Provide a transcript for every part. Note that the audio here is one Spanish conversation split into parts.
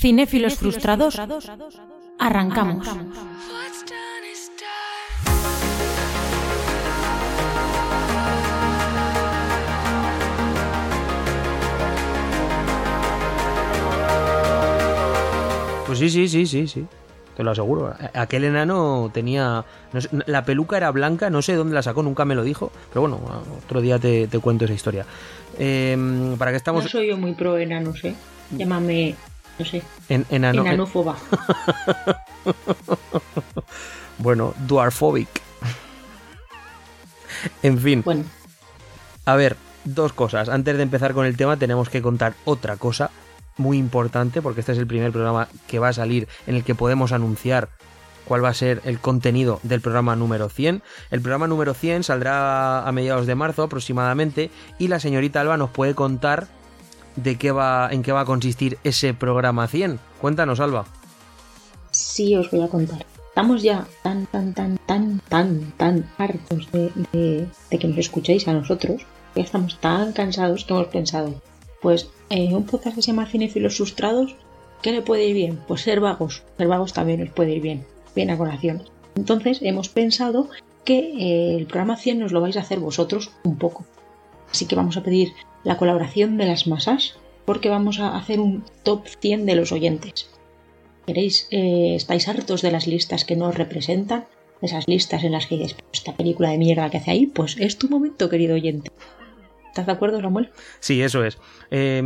Cinéfilos frustrados, arrancamos. Pues sí, sí, sí, sí, sí. Te lo aseguro. Aquel enano tenía. no sé, la peluca era blanca, no sé dónde la sacó, nunca me lo dijo. Pero bueno, otro día te, te cuento esa historia. Eh, ¿Para qué estamos? No soy yo muy pro enanos, ¿eh? Llámame, no sé, En, enano. enanófoba. Bueno, dwarphobic. en fin. Bueno, A ver, dos cosas. Antes de empezar con el tema, tenemos que contar otra cosa muy importante, porque este es el primer programa que va a salir en el que podemos anunciar cuál va a ser el contenido del programa número 100. El programa número 100 saldrá a mediados de marzo aproximadamente y la señorita Alba nos puede contar de qué va, en qué va a consistir ese programa 100. Cuéntanos, Alba. sí os voy a contar. Estamos ya tan, tan, tan, tan, tan, tan hartos de, que nos escuchéis a nosotros. Ya estamos tan cansados que hemos pensado, pues eh, un podcast que se llama Cinefilos Frustrados, ¿qué le puede ir bien? Pues ser vagos. Ser vagos también nos puede ir bien. Bien a colación. Entonces hemos pensado que eh, el programa 100 nos lo vais a hacer vosotros un poco. Así que vamos a pedir la colaboración de las masas porque vamos a hacer un top 100 de los oyentes. ¿Queréis, eh, estáis hartos de las listas que no os representan? Esas listas en las que dices, esta película de mierda que hace ahí, pues es tu momento, querido oyente. ¿Estás de acuerdo, Samuel? Sí, eso es. Eh,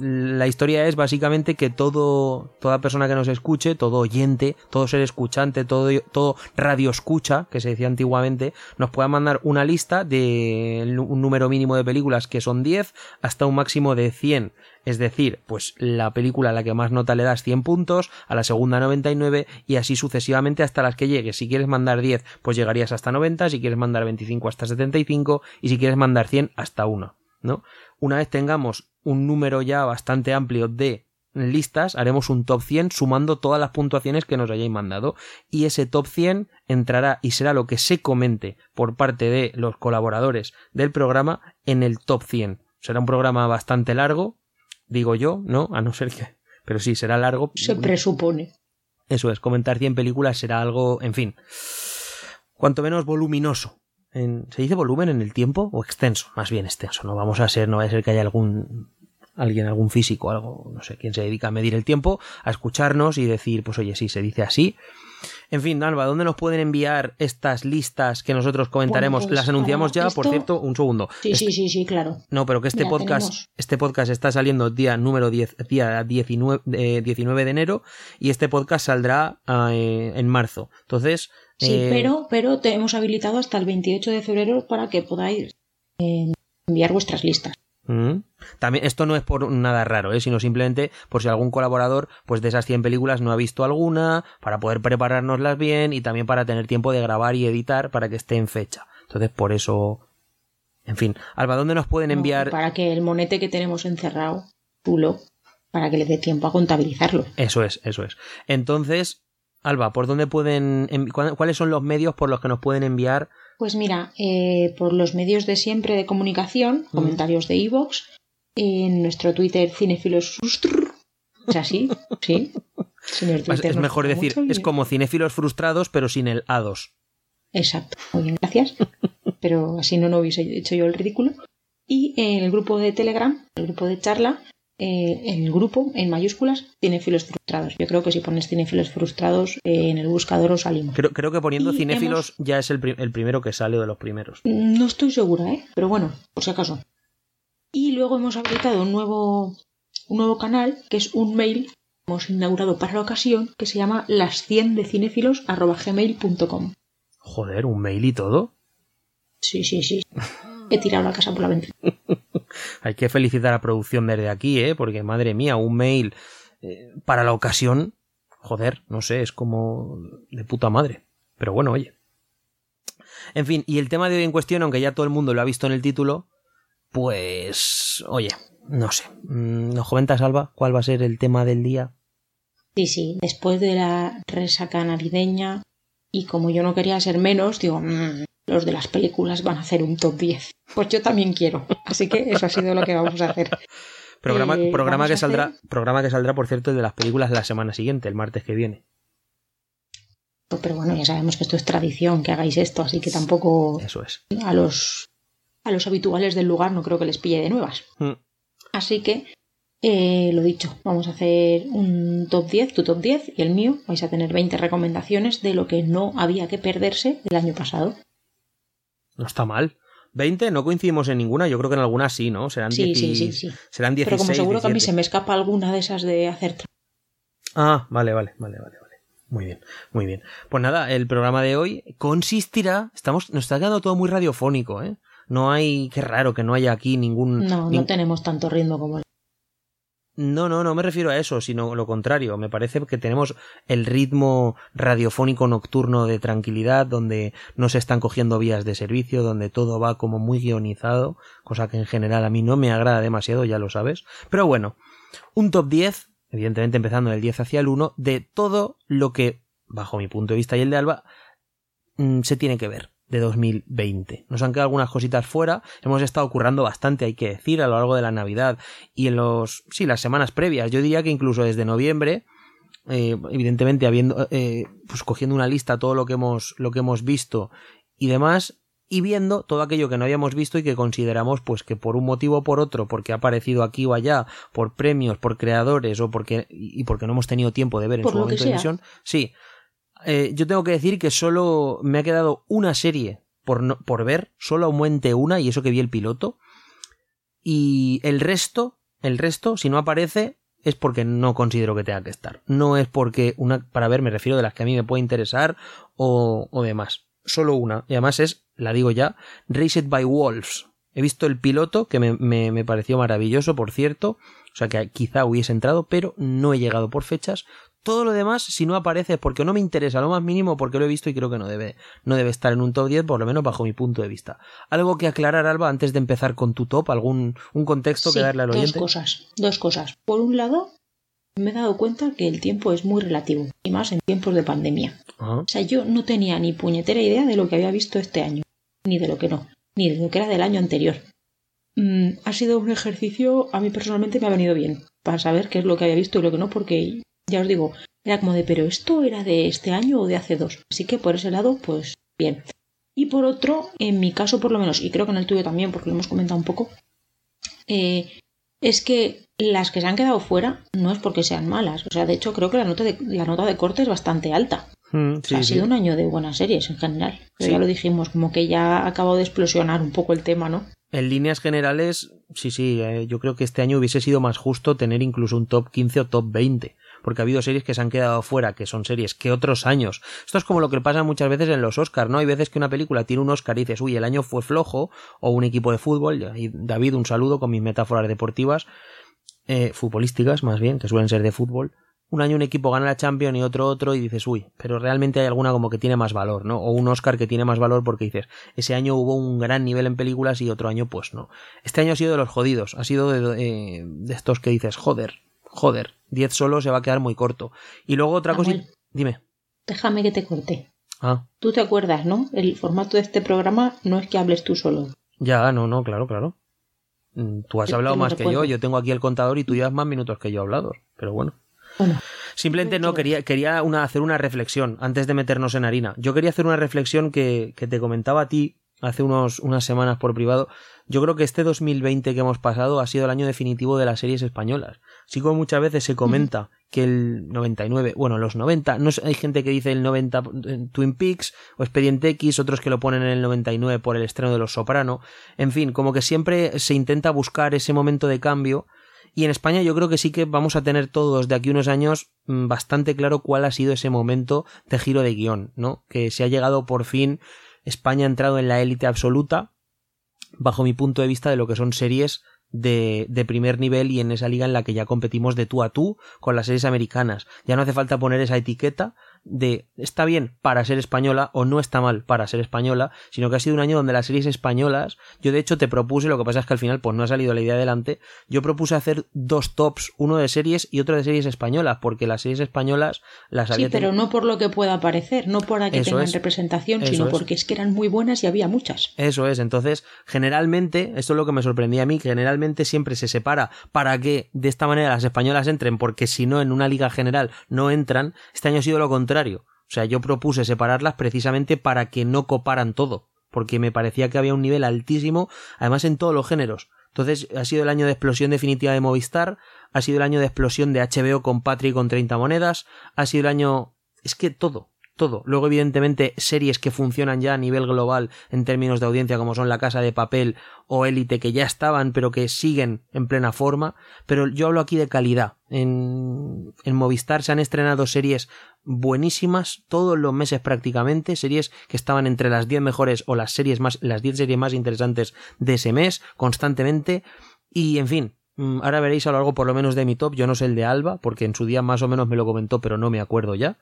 la historia es básicamente que todo, toda persona que nos escuche, todo oyente, todo ser escuchante, todo, todo radio escucha, que se decía antiguamente, nos pueda mandar una lista de un número mínimo de películas que son 10 hasta un máximo de 100. Es decir, pues la película a la que más nota le das 100 puntos, a la segunda 99 y así sucesivamente hasta las que llegues. Si quieres mandar 10, pues llegarías hasta 90, si quieres mandar 25 hasta 75 y si quieres mandar 100 hasta 1, ¿no? Una vez tengamos un número ya bastante amplio de listas, haremos un top 100 sumando todas las puntuaciones que nos hayáis mandado y ese top 100 entrará y será lo que se comente por parte de los colaboradores del programa en el top 100. Será un programa bastante largo, digo yo, ¿no? A no ser que... Pero sí, será largo. Se presupone. Eso es, comentar 100 películas será algo, en fin, cuanto menos voluminoso. En- ¿Se dice volumen en el tiempo o extenso? Más bien extenso, no vamos a ser, no va a ser que haya algún alguien, algún físico, algo, no sé, quien se dedica a medir el tiempo, a escucharnos y decir, pues oye, sí, se dice así. En fin, Alba, ¿dónde nos pueden enviar estas listas que nosotros comentaremos? Bueno, pues, Las anunciamos ya, por cierto, un segundo. Sí, sí, sí, sí, claro. No, pero que este podcast, tenemos- este podcast está saliendo día número 10, día 19, eh, 19 de enero y este podcast saldrá eh, en marzo. Entonces, Sí, eh, pero, pero te hemos habilitado hasta el 28 de febrero para que podáis enviar vuestras listas. mm, también esto no es por nada raro, ¿eh? sino simplemente por si algún colaborador pues de esas 100 películas no ha visto alguna, para poder preparárnoslas bien y también para tener tiempo de grabar y editar para que esté en fecha. Entonces, por eso en fin, Alba, ¿dónde nos pueden ¿no? enviar Para que el monete que tenemos encerrado, chulo, para que le dé tiempo a contabilizarlo. Eso es, eso es. Entonces, Alba, ¿por dónde pueden, cuáles son los medios por los que nos pueden enviar? Pues mira, eh, por los medios de siempre de comunicación, comentarios de iVoox, en nuestro Twitter Cinefilos. ¿Es así? Sí. Señor Es, Twitter es nos mejor decir, es como cinéfilos frustrados, pero sin el A2. Exacto. Muy bien, gracias. Pero así no, no hubiese hecho yo el ridículo. Y en el grupo de Telegram, el grupo de charla, eh, el grupo en mayúsculas, Cinefilos Frustrados. Yo creo que si pones Cinefilos Frustrados eh, en el buscador os salimos. Creo, creo que poniendo Y cinéfilos ya es el, pri- el primero que sale de los primeros. No estoy segura, ¿eh? Pero bueno, por si acaso. Y luego hemos habilitado un nuevo, un nuevo canal, que es un mail que hemos inaugurado para la ocasión, que se llama las 100 de cinéfilos gmail.com. Joder, un mail y todo. Sí, sí, sí. He tirado la casa por la ventana. Hay que felicitar a producción desde aquí, ¿eh? Porque madre mía, un mail eh, para la ocasión, joder, no sé, es como de puta madre. Pero bueno, oye. En fin, y el tema de hoy en cuestión, aunque ya todo el mundo lo ha visto en el título, pues, oye, no sé. Mm, ¿Nos comentas, Alba, cuál va a ser el tema del día? Sí, sí, después de la resaca navideña y como yo no quería ser menos, digo, "Mm, los de las películas van a hacer un top 10. Pues yo también quiero. Así que eso ha sido lo que vamos a hacer. Programa, Eh, programa, que saldrá, hacer- programa que saldrá, por cierto, de las películas la semana siguiente, el martes que viene. Pero bueno, ya sabemos que esto es tradición, que hagáis esto, así que tampoco Eso es. a los, a los habituales del lugar no creo que les pille de nuevas. Mm. Así que, eh, lo dicho, vamos a hacer un top 10, tu top 10 y el mío. Vais a tener 20 recomendaciones de lo que no había que perderse del año pasado. No está mal. 20, no coincidimos en ninguna, yo creo que en algunas sí, ¿no? Serán, Sí, 10 sí, sí, sí. serán 16, Pero como seguro que a mí 17. se me escapa alguna de esas de hacer Ah, vale, vale, vale, vale, vale. Muy bien, muy bien. Pues nada, el programa de hoy consistirá, estamos, nos está quedando todo muy radiofónico, ¿eh? No hay, qué raro que no haya aquí ningún... No, no tenemos tanto ritmo como No, no, no me refiero a eso, sino lo contrario. Me parece que tenemos el ritmo radiofónico nocturno de tranquilidad, donde no se están cogiendo vías de servicio, donde todo va como muy guionizado, cosa que en general a mí no me agrada demasiado, ya lo sabes. Pero bueno, un top 10, evidentemente empezando del 10 hacia el 1, de todo lo que, bajo mi punto de vista y el de Alba, mm, se tiene que ver de 2020. Nos han quedado algunas cositas fuera, hemos estado currando bastante, hay que decir, a lo largo de la Navidad y en los, sí, las semanas previas. Yo diría que incluso desde noviembre, eh, evidentemente habiendo, eh, pues cogiendo una lista todo lo que hemos, lo que hemos visto y demás, y viendo todo aquello que no habíamos visto y que consideramos pues que por un motivo o por otro, porque ha aparecido aquí o allá, por premios, por creadores o porque y porque no hemos tenido tiempo de ver en su momento de emisión, sí. Eh, yo tengo que decir que solo me ha quedado una serie por, no- por ver, solo aumente una y eso que vi el piloto. Y el resto, el resto, si no aparece, es porque no considero que tenga que estar. No es porque una, para ver, me refiero de las que a mí me puede interesar o, o demás. Solo una. Y además es, la digo ya, Raised by Wolves. He visto el piloto, que me, me, me pareció maravilloso, por cierto. O sea que quizá hubiese entrado, pero no he llegado por fechas. Todo lo demás, si no aparece, porque no me interesa lo más mínimo, porque lo he visto y creo que no debe, no debe estar en un top 10, por lo menos bajo mi punto de vista. ¿Algo que aclarar, Alba, antes de empezar con tu top? ¿Algún un contexto que darle al dos oyente? cosas, dos cosas. Por un lado, me he dado cuenta que el tiempo es muy relativo, y más en tiempos de pandemia. Ajá. O sea, yo no tenía ni puñetera idea de lo que había visto este año, ni de lo que no, ni de lo que era del año anterior. Mm, ha sido un ejercicio, a mí personalmente me ha venido bien, para saber qué es lo que había visto y lo que no, porque ya os digo, era como de, pero esto era de este año o de hace dos. Así que por ese lado, pues bien. Y por otro, en mi caso por lo menos, y creo que en el tuyo también, porque lo hemos comentado un poco, eh, es que las que se han quedado fuera no es porque sean malas. O sea, de hecho creo que la nota de, la nota de corte es bastante alta. Mm, O sea, sí, ha sí. sido un año de buenas series en general. Pero Sí. ya lo dijimos, como que ya ha acabado de explosionar un poco el tema, ¿no? En líneas generales, sí, sí, eh, yo creo que este año hubiese sido más justo tener incluso un top 15 o top 20, porque ha habido series que se han quedado fuera, que son series que otros años. Esto es como lo que pasa muchas veces en los Oscars, ¿no? Hay veces que una película tiene un Oscar y dices, uy, el año fue flojo, o un equipo de fútbol, y David, un saludo con mis metáforas deportivas, eh, futbolísticas más bien, que suelen ser de fútbol. Un año un equipo gana la Champions y otro otro y dices, uy, pero realmente hay alguna como que tiene más valor, ¿no? O un Oscar que tiene más valor porque dices, ese año hubo un gran nivel en películas y otro año pues no. Este año ha sido de los jodidos, ha sido de, eh, de estos que dices, joder, joder, 10 solo se va a quedar muy corto. Y luego otra cosa... Dime. Déjame que te corte. Ah, Tú te acuerdas, ¿no? El formato de este programa no es que hables tú solo. ya, no, no, claro, claro. Mm, Tú has Yo- hablado más que yo, yo tengo aquí el contador y tú llevas más minutos que yo hablado, pero bueno. Bueno, Simplemente no, quería, quería una, hacer una reflexión antes de meternos en harina. Yo quería hacer una reflexión que, que te comentaba a ti hace unos, unas semanas por privado. Yo creo que este 2020 que hemos pasado ha sido el año definitivo de las series españolas. Sí como muchas veces se comenta que el 99, bueno, los 90, no hay gente que dice el 90 en Twin Peaks o Expediente X, otros que lo ponen en el 99 por el estreno de Los Soprano. En fin, como que siempre se intenta buscar ese momento de cambio y en España yo creo que sí que vamos a tener todos de aquí unos años mm, bastante claro cuál ha sido ese momento de giro de guion, ¿no? Que se ha llegado por fin, España ha entrado en la élite absoluta, bajo mi punto de vista, de lo que son series de, de primer nivel y en esa liga en la que ya competimos de tú a tú con las series americanas. Ya no hace falta poner esa etiqueta de está bien para ser española o no está mal para ser española, sino que ha sido un año donde las series españolas, yo de hecho te propuse, lo que pasa es que al final pues no ha salido la idea adelante, yo propuse hacer dos tops, uno de series y otro de series españolas, porque las series españolas las había Sí, pero no por lo que pueda parecer, no para que tengan representación, sino porque es que eran muy buenas y había muchas. Eso es, entonces generalmente, esto es lo que me sorprendía a mí, que generalmente siempre se separa para que de esta manera las españolas entren, porque si no en una liga general no entran, este año ha sido lo contrario. O sea, yo propuse separarlas precisamente para que no coparan todo, porque me parecía que había un nivel altísimo, además en todos los géneros. Entonces, ha sido el año de explosión definitiva de Movistar, ha sido el año de explosión de HBO con Patrick con 30 monedas, ha sido el año... Es que todo, todo. Luego, evidentemente, series que funcionan ya a nivel global en términos de audiencia, como son La Casa de Papel o Élite, que ya estaban, pero que siguen en plena forma. Pero yo hablo aquí de calidad. En, en Movistar se han estrenado series buenísimas todos los meses prácticamente, series que estaban entre las 10 mejores o las series más, las 10 series más interesantes de ese mes, constantemente. Y, en fin, mm, Ahora veréis a lo largo por lo menos de mi top, yo no sé el de Alba, porque en su día más o menos me lo comentó, pero no me acuerdo ya.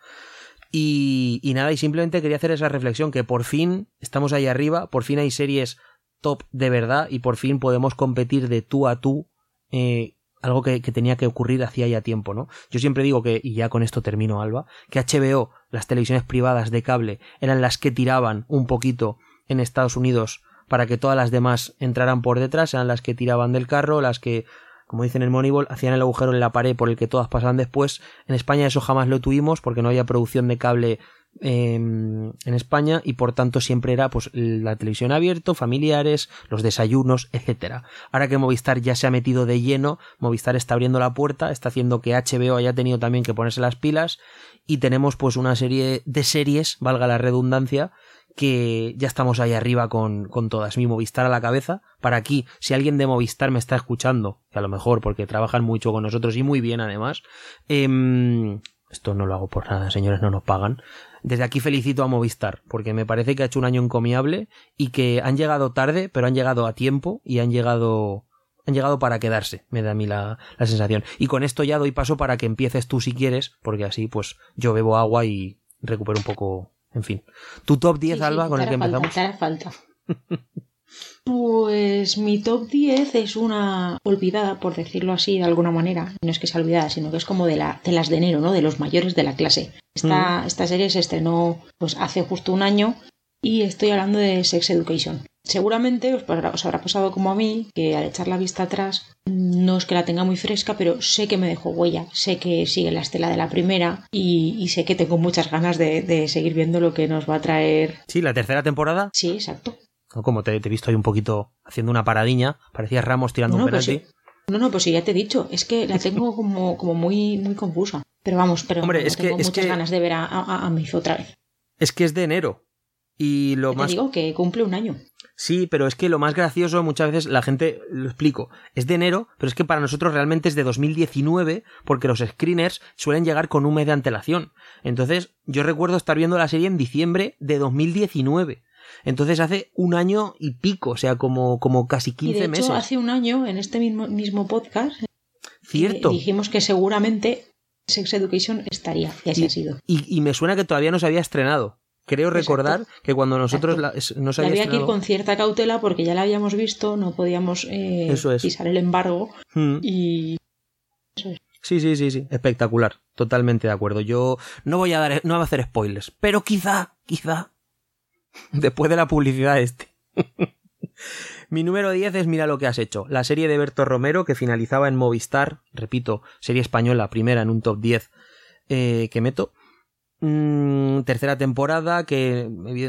Y, y, nada, y simplemente quería hacer esa reflexión, que por fin estamos ahí arriba, por fin hay series top de verdad y por fin podemos competir de tú a tú, eh, algo que, que, tenía que ocurrir hacía ya tiempo, ¿no? Yo siempre digo que, y ya con esto termino, Alba, que HBO, las televisiones privadas de cable, eran las que tiraban un poquito en Estados Unidos para que todas las demás entraran por detrás, eran las que tiraban del carro, las que como dicen en Moneyball, hacían el agujero en la pared por el que todas pasaban después. En España eso jamás lo tuvimos porque no había producción de cable eh, en España y por tanto siempre era pues la televisión abierto, familiares, los desayunos, etcétera. Ahora que Movistar ya se ha metido de lleno, Movistar está abriendo la puerta, está haciendo que HBO haya tenido también que ponerse las pilas y tenemos pues una serie de series, valga la redundancia, que ya estamos ahí arriba con, con todas. Mi Movistar a la cabeza. Para aquí, si alguien de Movistar me está escuchando, que a lo mejor porque trabajan mucho con nosotros y muy bien además, eh, esto no lo hago por nada, señores, no nos pagan. Desde aquí felicito a Movistar, porque me parece que ha hecho un año encomiable y que han llegado tarde, pero han llegado a tiempo y han llegado han llegado para quedarse, me da a mí la, la sensación. Y con esto ya doy paso para que empieces tú si quieres, porque así pues yo bebo agua y recupero un poco en fin. ¿Tu top 10, Sí, sí, Alba, con el que empezamos? falta, falta. Pues mi top 10 es una olvidada, por decirlo así de alguna manera. No es que sea olvidada, sino que es como de, la, de las de enero, ¿no? De los mayores de la clase. Esta, esta serie se estrenó pues hace justo un año y estoy hablando de Sex Education. Seguramente os, os habrá pasado como a mí, que al echar la vista atrás no es que la tenga muy fresca, pero sé que me dejó huella, sé que sigue la estela de la primera y, y sé que tengo muchas ganas de, de seguir viendo lo que nos va a traer. Sí, la tercera temporada. Sí, exacto. O como te, te he visto ahí un poquito haciendo una paradiña, parecía Ramos tirando No, un no, pues penalti. sí. No, no, pues sí, ya te he dicho, es que la tengo como, como muy, muy confusa. Pero vamos, pero Hombre, no, es que- tengo es muchas que- ganas de ver a, a, otra vez. Es que es de enero. Y lo Te más digo que cumple un año. Sí, pero es que lo más gracioso muchas veces la gente lo explico. Es de enero, pero es que para nosotros realmente es de 2019 porque los screeners suelen llegar con un mes de antelación. Entonces, yo recuerdo estar viendo la serie en diciembre de 2019. Entonces hace un año y pico, o sea, como, como casi Y 15 de hecho, meses. hace un año, en este mismo, mismo podcast, Cierto. eh, dijimos que seguramente Sex Education estaría, y así Y- ha sido. Y, y me suena que todavía no se había estrenado. Creo Exacto. recordar que cuando nosotros la- es- no se Y había había que ir con cierta cautela porque ya la habíamos visto, no podíamos eh, Eso es. pisar el embargo Mm. y Sí, sí, sí, sí, espectacular, totalmente de acuerdo. Yo no voy a dar, no voy a hacer spoilers, pero quizá, quizá, después de la publicidad este. Mi número 10 es Mira lo que has hecho, la serie de Berto Romero que finalizaba en Movistar, repito, serie española, primera en un top 10 eh, que meto. Mm, tercera temporada que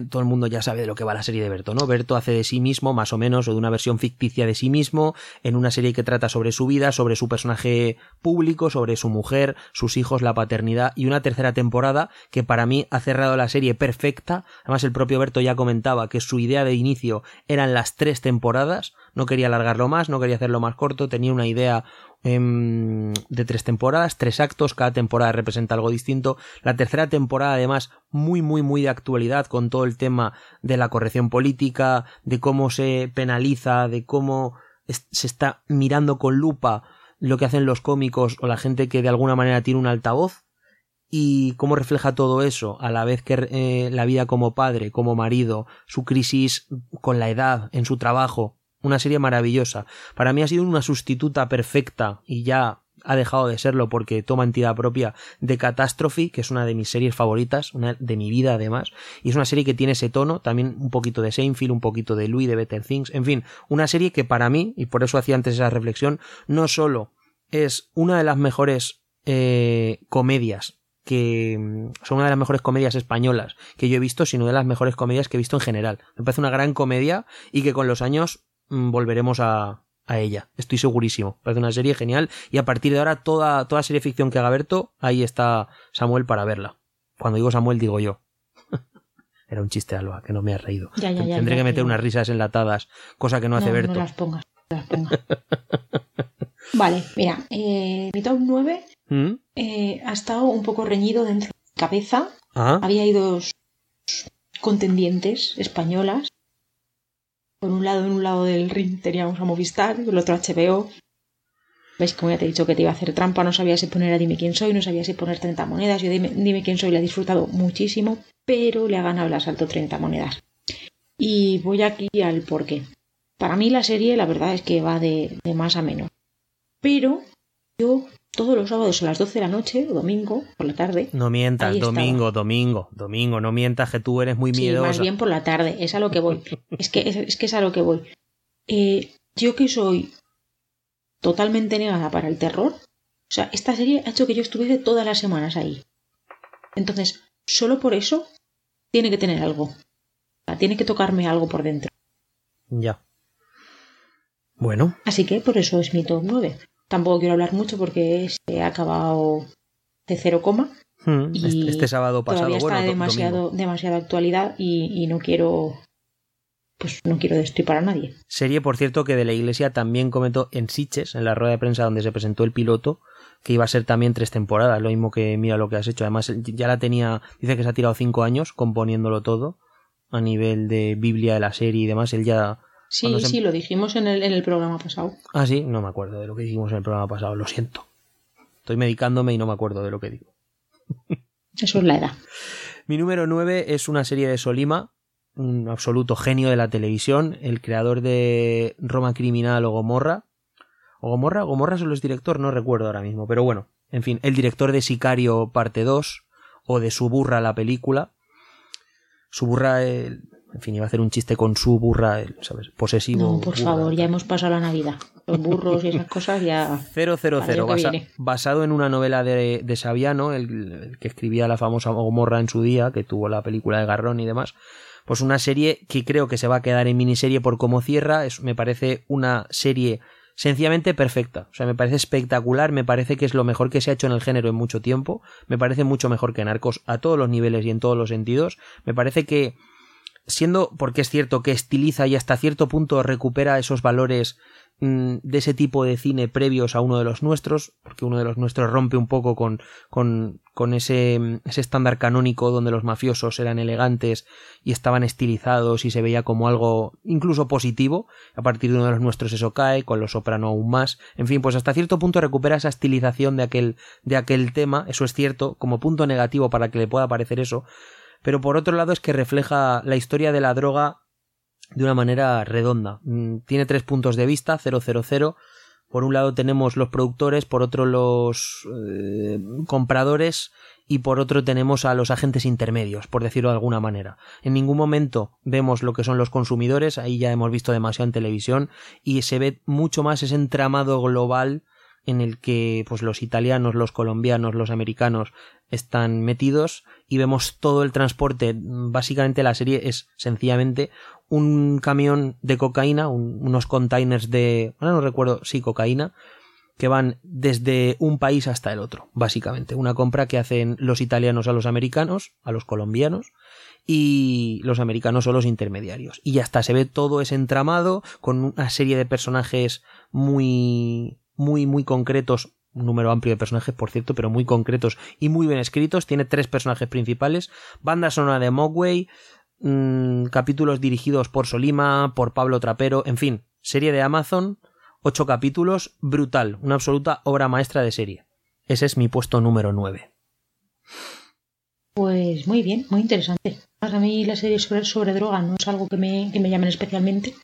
todo el mundo ya sabe de lo que va la serie de Berto, ¿no? Berto hace de sí mismo, más o menos, o de una versión ficticia de sí mismo, en una serie que trata sobre su vida, sobre su personaje público, sobre su mujer, sus hijos, la paternidad, y una tercera temporada que para mí ha cerrado la serie perfecta. Además, el propio Berto ya comentaba que su idea de inicio eran las tres temporadas, no quería alargarlo más, no quería hacerlo más corto, tenía una idea em, de tres temporadas, tres actos, cada temporada representa algo distinto. La tercera temporada, además, muy, muy, muy de actualidad, con todo el tema de la corrección política, de cómo se penaliza, de cómo se está mirando con lupa lo que hacen los cómicos o la gente que de alguna manera tiene un altavoz. y cómo refleja todo eso, a la vez que eh, la vida como padre, como marido, su crisis con la edad, en su trabajo, una serie maravillosa. Para mí ha sido una sustituta perfecta y ya ha dejado de serlo porque toma entidad propia de Catastrophe, que es una de mis series favoritas, una de mi vida además, y es una serie que tiene ese tono, también un poquito de Seinfeld, un poquito de Louis de Better Things, en fin, una serie que para mí, y por eso hacía antes esa reflexión, no solo es una de las mejores eh, comedias que son una de las mejores comedias españolas que yo he visto, sino de las mejores comedias que he visto en general. Me parece una gran comedia y que con los años volveremos a, a ella. Estoy segurísimo. Parece una serie genial y a partir de ahora toda, toda serie ficción que haga Berto, ahí está Samuel para verla. Cuando digo Samuel digo yo. Era un chiste, Alba, que no me ha reído. Tendré que meter unas risas enlatadas, cosa que no, hace Berto. No las pongas, las pongas. vale, mira, eh, mi top 9 ¿Mm? eh, ha estado un poco reñido dentro de mi cabeza. ¿Ah? Había dos contendientes españolas por un lado, en un lado del ring teníamos a Movistar, el otro HBO. ¿Veis? Como ya te he dicho que te iba a hacer trampa, no sabía si poner a Dime quién soy, no sabía si poner 30 monedas. Yo dime, dime quién soy, la he disfrutado muchísimo, pero le ha ganado el asalto 30 monedas. Y voy aquí al porqué. Para mí la serie, la verdad es que va de, de más a menos. Pero yo todos los sábados a las 12 de la noche, o domingo, por la tarde. No mientas, domingo, domingo, domingo, no mientas que tú eres muy miedosa. más bien por la tarde, es a lo que voy. es, que, es, que es a lo que voy. Eh, yo que soy totalmente negada para el terror, o sea, esta serie ha hecho que yo estuviese todas las semanas ahí. Entonces, solo por eso tiene que tener algo. tiene que tocarme algo por dentro. Ya. Bueno. Así que por eso es mi top 9. Tampoco quiero hablar mucho porque se ha acabado de cero coma. Hmm, y este, este, sábado pasado. Todavía está demasiado, demasiada actualidad y, no quiero. Pues no quiero destripar a nadie. Serie, por cierto, que de la Iglesia también comentó en Siches, en la rueda de prensa donde se presentó el piloto, que iba a ser también tres temporadas, lo mismo que mira lo que has hecho. Además, ya la tenía, dice que se ha tirado cinco años componiéndolo todo, a nivel de Biblia de la serie y demás. Él ya Sí, sí, lo dijimos en el, en el programa pasado. Ah, sí, no me acuerdo de lo que dijimos en el programa pasado, lo siento. Estoy medicándome y no me acuerdo de lo que digo. Eso es la edad. Mi número 9 es una serie de Solima, un absoluto genio de la televisión, el creador de Roma Criminal o Gomorra. ¿O Gomorra? ¿Gomorra solo es director? No recuerdo ahora mismo, pero bueno, en fin, el director de Sicario parte 2 o de Suburra la película. Suburra, el, en fin, iba a hacer un chiste con su burra, ¿sabes? Posesivo. No, por favor, ya hemos pasado la Navidad. Los burros y esas cosas ya. 000, basado en una novela de, de Saviano, el, que escribía la famosa Gomorra en su día, que tuvo la película de Garrón y demás. Pues una serie que creo que se va a quedar en miniserie por cómo cierra. Es, me parece una serie sencillamente perfecta. O sea, me parece espectacular, me parece que es lo mejor que se ha hecho en el género en mucho tiempo. Me parece mucho mejor que Narcos a todos los niveles y en todos los sentidos. Me parece que siendo porque es cierto que estiliza y hasta cierto punto recupera esos valores mm, de ese tipo de cine previos a uno de los nuestros, porque uno de los nuestros rompe un poco con, con, con ese, ese estándar canónico donde los mafiosos eran elegantes y estaban estilizados y se veía como algo incluso positivo, a partir de uno de los nuestros eso cae, con los soprano aún más, en fin, pues hasta cierto punto recupera esa estilización de aquel, de aquel tema, eso es cierto, como punto negativo para que le pueda parecer eso, pero por otro lado es que refleja la historia de la droga de una manera redonda. Mm, tiene tres puntos de vista, 000. Por un lado tenemos los productores, por otro los eh, compradores y por otro tenemos a los agentes intermedios, por decirlo de alguna manera. En ningún momento vemos lo que son los consumidores, ahí ya hemos visto demasiado en televisión y se ve mucho más ese entramado global en el que pues los italianos, los colombianos, los americanos están metidos y vemos todo el transporte. Básicamente la serie es sencillamente un camión de cocaína, unos containers de, ahora no recuerdo, sí, cocaína, que van desde un país hasta el otro, básicamente. Una compra que hacen los italianos a los americanos, a los colombianos, y los americanos son los intermediarios. Y hasta se ve todo ese entramado con una serie de personajes muy muy, muy concretos, un número amplio de personajes, por cierto, pero muy concretos y muy bien escritos. Tiene tres personajes principales, banda sonora de Mogwai, mm, capítulos dirigidos por Solima, por Pablo Trapero, en fin, serie de Amazon, ocho capítulos, brutal, una absoluta obra maestra de serie. Ese es mi puesto número nueve. Pues muy bien, muy interesante. A mí la serie sobre, sobre droga no es algo que me, que me llamen especialmente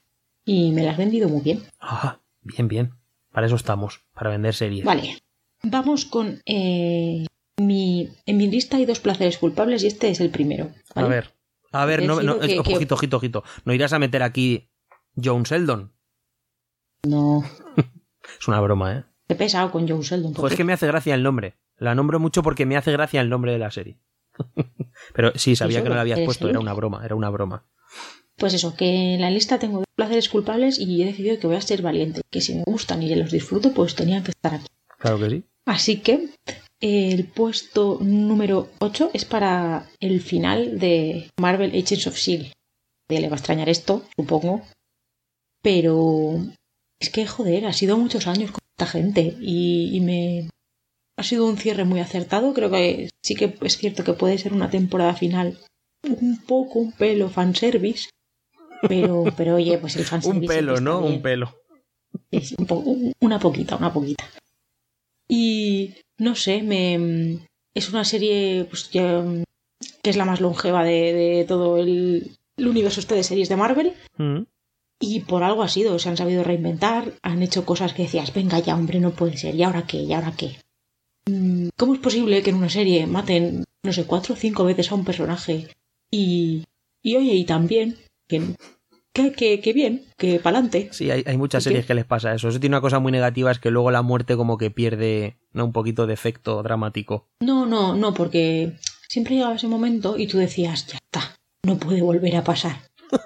y me la has vendido muy bien. Ah, bien, bien. Para eso estamos, para vender series. Vale, vamos con eh, mi, en mi lista hay dos placeres culpables y este es el primero. A ver, a ver, no, no ojito, ojito, ojito. ¿No irás a meter aquí John Sheldon? No. es una broma, ¿eh? He pesado con John Sheldon. Pues es que me hace gracia el nombre. La nombro mucho porque me hace gracia el nombre de la serie. Pero sí, sabía que no la habías puesto, era una broma, era una broma. Pues eso, que en la lista tengo dos placeres culpables y he decidido que voy a ser valiente, que si me gustan y los disfruto, pues tenían que estar aquí. Claro que sí. Así que el puesto número 8 es para el final de Marvel Agents of S.H.I.E.L.D. Le va a extrañar esto, supongo. Pero es que, joder, ha sido muchos años con esta gente y, y me, ha sido un cierre muy acertado. Creo que sí que es cierto que puede ser una temporada final un poco, un pelo fanservice. Pero, pero oye, pues el un pelo, ¿no? Un pelo. Es una poquita, una poquita. Y no sé, me es una serie pues, que es la más longeva de, todo el, universo este de series de Marvel. Mm. Y por algo ha sido, se han sabido reinventar, han hecho cosas que decías, venga ya, hombre, no puede ser, ¿y ahora qué? ¿Y ahora qué? Mm, ¿Cómo es posible que en una serie maten, no sé, cuatro o cinco veces a un personaje? Y, y oye, y también, que, que, que, bien, que pa'lante. Sí, hay, hay muchas series que les pasa eso. Eso tiene una cosa muy negativa, es que luego la muerte como que pierde ¿no? un poquito de efecto dramático. No, no, no, porque siempre llegaba ese momento y tú decías, ya está, no puede volver a pasar.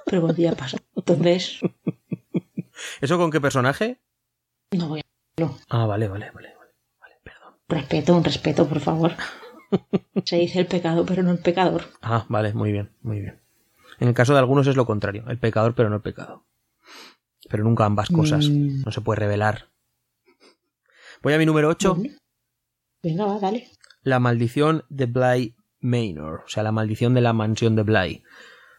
Pero volvía a pasar. Entonces... ¿Eso con qué personaje? No voy a... No. Ah, vale, vale, vale. Respeto, un respeto, por favor. Se dice el pecado, pero no el pecador. Ah, vale, muy bien, muy bien. En el caso de algunos es lo contrario, el pecador, pero no el pecado. Pero nunca ambas cosas. Mm. No se puede revelar. Voy a mi número 8. Venga, va, dale. La maldición de Bly Manor, o sea, la maldición de la mansión de Bly.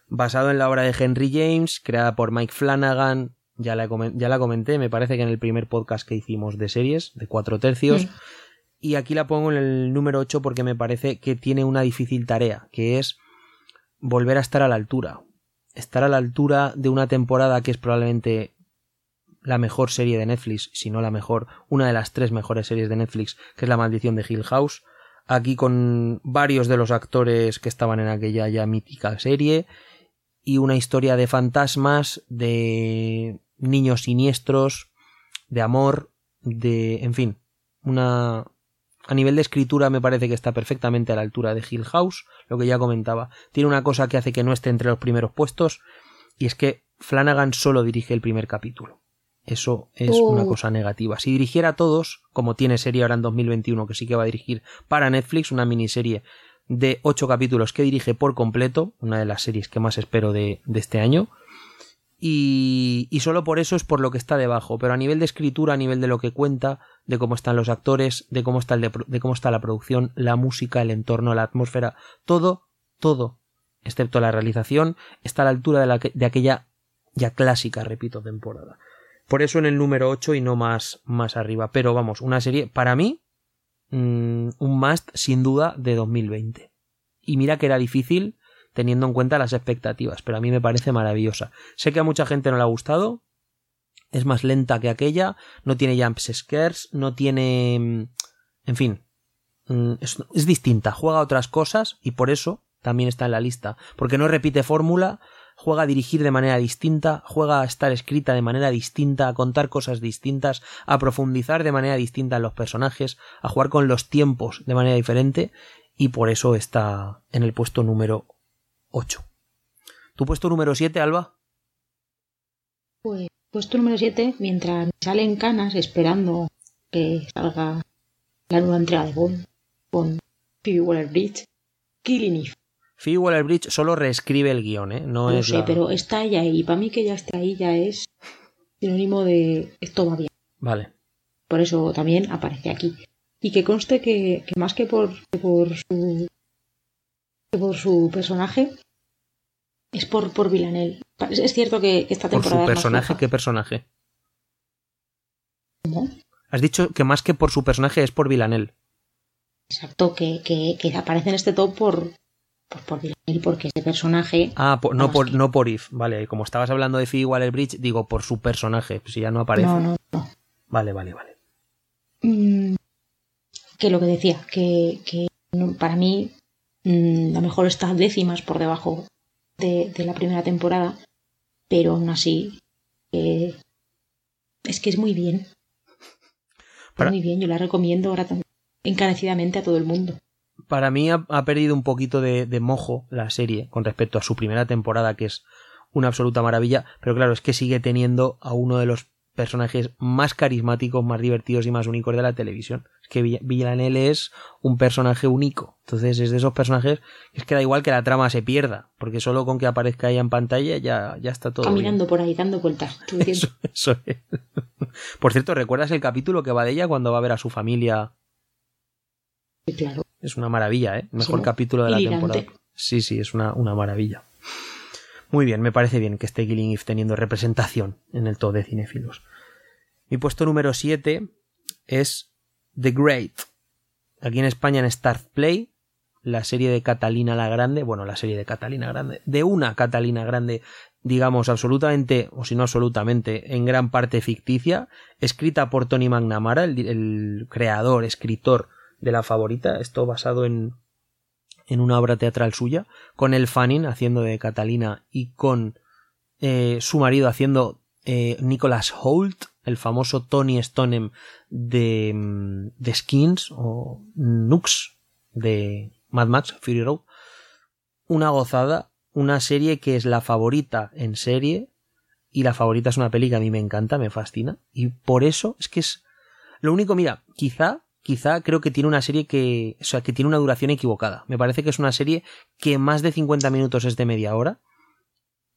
Basado en la obra de Henry James, creada por Mike Flanagan, ya la, ya la comenté, me parece que en el primer podcast que hicimos de series, de cuatro tercios. Mm y aquí la pongo en el número 8 porque me parece que tiene una difícil tarea, que es volver a estar a la altura. Estar a la altura de una temporada que es probablemente la mejor serie de Netflix, si no la mejor, una de las tres mejores series de Netflix, que es La Maldición de Hill House. Aquí con varios de los actores que estaban en aquella ya mítica serie y una historia de fantasmas, de niños siniestros, de amor, de, en fin, una, a nivel de escritura me parece que está perfectamente a la altura de Hill House, lo que ya comentaba. Tiene una cosa que hace que no esté entre los primeros puestos, y es que Flanagan solo dirige el primer capítulo. Eso es una oh. cosa negativa. Si dirigiera todos, como tiene serie ahora en 2021, que sí que va a dirigir para Netflix, una miniserie de ocho capítulos que dirige por completo, una de las series que más espero de, de este año, y, y, solo por eso es por lo que está debajo, pero a nivel de escritura, a nivel de lo que cuenta, de cómo están los actores, de cómo está, el de, cómo está la producción, la música, el entorno, la atmósfera, todo, todo, excepto la realización, está a la altura de, la, de aquella ya clásica, repito, temporada. Por eso en el número 8 y no más, más arriba. Pero vamos, una serie, para mí, mm, un must sin duda de 2020. Y mira que era difícil, teniendo en cuenta las expectativas, pero a mí me parece maravillosa. Sé que a mucha gente no le ha gustado, es más lenta que aquella, no tiene jumps scares, no tiene... Mm, en fin, mm, es, distinta, juega otras cosas y por eso también está en la lista, porque no repite fórmula, juega a dirigir de manera distinta, juega a estar escrita de manera distinta, a contar cosas distintas, a profundizar de manera distinta en los personajes, a jugar con los tiempos de manera diferente y por eso está en el puesto número 8. ¿Tu puesto número 7, Alba? Pues puesto número 7, mientras salen canas esperando que salga la nueva entrega de Bond con Phoebe Waller-Bridge, Killing Eve. Phoebe Waller-Bridge solo reescribe el guion, ¿eh? No, es sé, pero está ya ahí. Para mí que ya esté ahí ya es sinónimo de esto va bien. Vale. Por eso también aparece aquí. Y que conste que, más que por, por su que por su personaje, es por, por Villanel. Es cierto que, esta temporada. ¿Por su personaje? ¿Qué personaje? ¿Cómo? Has dicho que más que por su personaje es por Villanel. Exacto, que, que, que aparece en este top por, por, por Villanelle, porque ese personaje. Ah, por- no, por, que- no por If, vale. Como estabas hablando de Phoebe Waller-Bridge, digo por su personaje, si ya no aparece. No, no, no. Vale, vale, vale. Mm, que lo que decía, que, que no- para mí mm, la mejor está décimas por debajo de, de la primera temporada, pero aún así eh, es que es muy bien. Para- Muy bien, yo la recomiendo ahora también encarecidamente a todo el mundo. Para mí ha, ha perdido un poquito de, de mojo la serie con respecto a su primera temporada, que es una absoluta maravilla, pero claro, es que sigue teniendo a uno de los personajes más carismáticos, más divertidos y más únicos de la televisión. Es que Vill- Villanelle es un personaje único. Entonces es de esos personajes que es que da igual que la trama se pierda, porque solo con que aparezca ella en pantalla ya, ya está todo bien. Caminando por ahí, dando vueltas. tú diciendo, Eso, eso es. Por cierto, ¿recuerdas el capítulo que va de ella cuando va a ver a su familia? claro. Es una maravilla, ¿eh? Mejor Sí, capítulo de la temporada. Sí, sí, es una, una maravilla. Muy bien, me parece bien que esté Killing Eve teniendo representación en el top de cinéfilos. Mi puesto número 7 es The Great. Aquí en España en Start Play, la serie de Catalina la Grande, bueno, la serie de Catalina Grande, de una Catalina Grande, digamos, absolutamente, o si no absolutamente, en gran parte ficticia, escrita por Tony McNamara, el, el creador, escritor de la favorita, esto basado en, en una obra teatral suya, con el Fanning haciendo de Catalina y con eh, su marido haciendo eh, Nicholas Holt, el famoso Tony Stonem de, mm, de Skins o Nux de Mad Max Fury Road. Una gozada, una serie que es la favorita en serie y la favorita es una peli que a mí me encanta, me fascina y por eso es que es lo único, mira, quizá quizá creo que tiene una serie que, o sea, que tiene una duración equivocada. Me parece que es una serie que más de 50 minutos es de media hora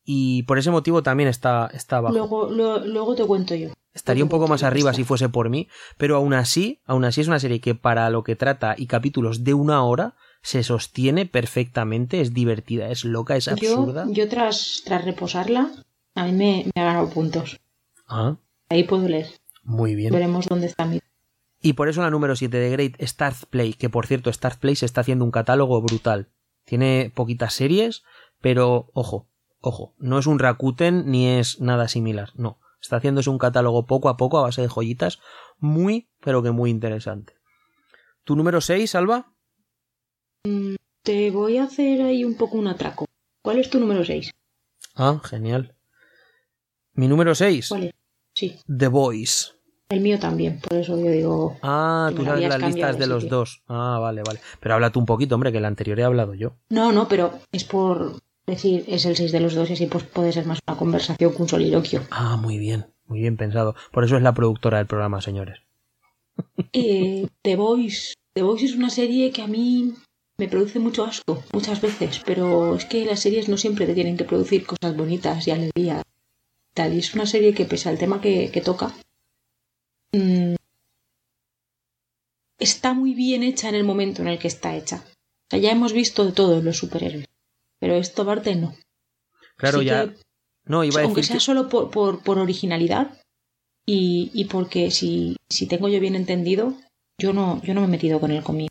y por ese motivo también está, está abajo. Luego, lo- luego te cuento yo. Estaría un poco más arriba si fuese por mí, pero aún así, aún así es una serie que para lo que trata y capítulos de una hora se sostiene perfectamente, es divertida, es loca, es absurda. Yo, yo tras, tras reposarla, a mí me, me ha ganado puntos. Ah, Ahí puedo leer. muy bien. Veremos dónde está mi. Y por eso la número 7 de Great Start Play, que por cierto Start Play se está haciendo un catálogo brutal. Tiene poquitas series, pero ojo, ojo, no es un Rakuten ni es nada similar, no. Está haciéndose un catálogo poco a poco a base de joyitas, muy, pero que muy interesante. ¿Tu número 6, Alba? Te voy a hacer ahí un poco un atraco. ¿Cuál es tu número 6? Ah, genial. Mi número 6, ¿Cuál es? Sí, The Voice. El mío también, por eso yo digo. Ah, tú sabes las listas de de los dos. Ah, vale, vale. Pero habla tú un poquito, hombre, que el anterior he hablado yo. No, no, pero es por decir, es el 6 de los dos y así pues puede ser más una conversación que un soliloquio. Ah, muy bien, muy bien pensado. Por eso es la productora del programa, señores. Eh, The Voice. The Voice es una serie que a mí me produce mucho asco muchas veces, pero es que las series no siempre te tienen que producir cosas bonitas y alegría. Tal, y es una serie que pese al tema que, que toca, mm, está muy bien hecha en el momento en el que está hecha. O sea, ya hemos visto de todo los superhéroes, pero esto parte no. Claro, Así ya. que, No, iba a aunque decir. sea que- solo por, por, por originalidad y, y porque si, si tengo yo bien entendido, yo no, yo no me he metido con el cómic.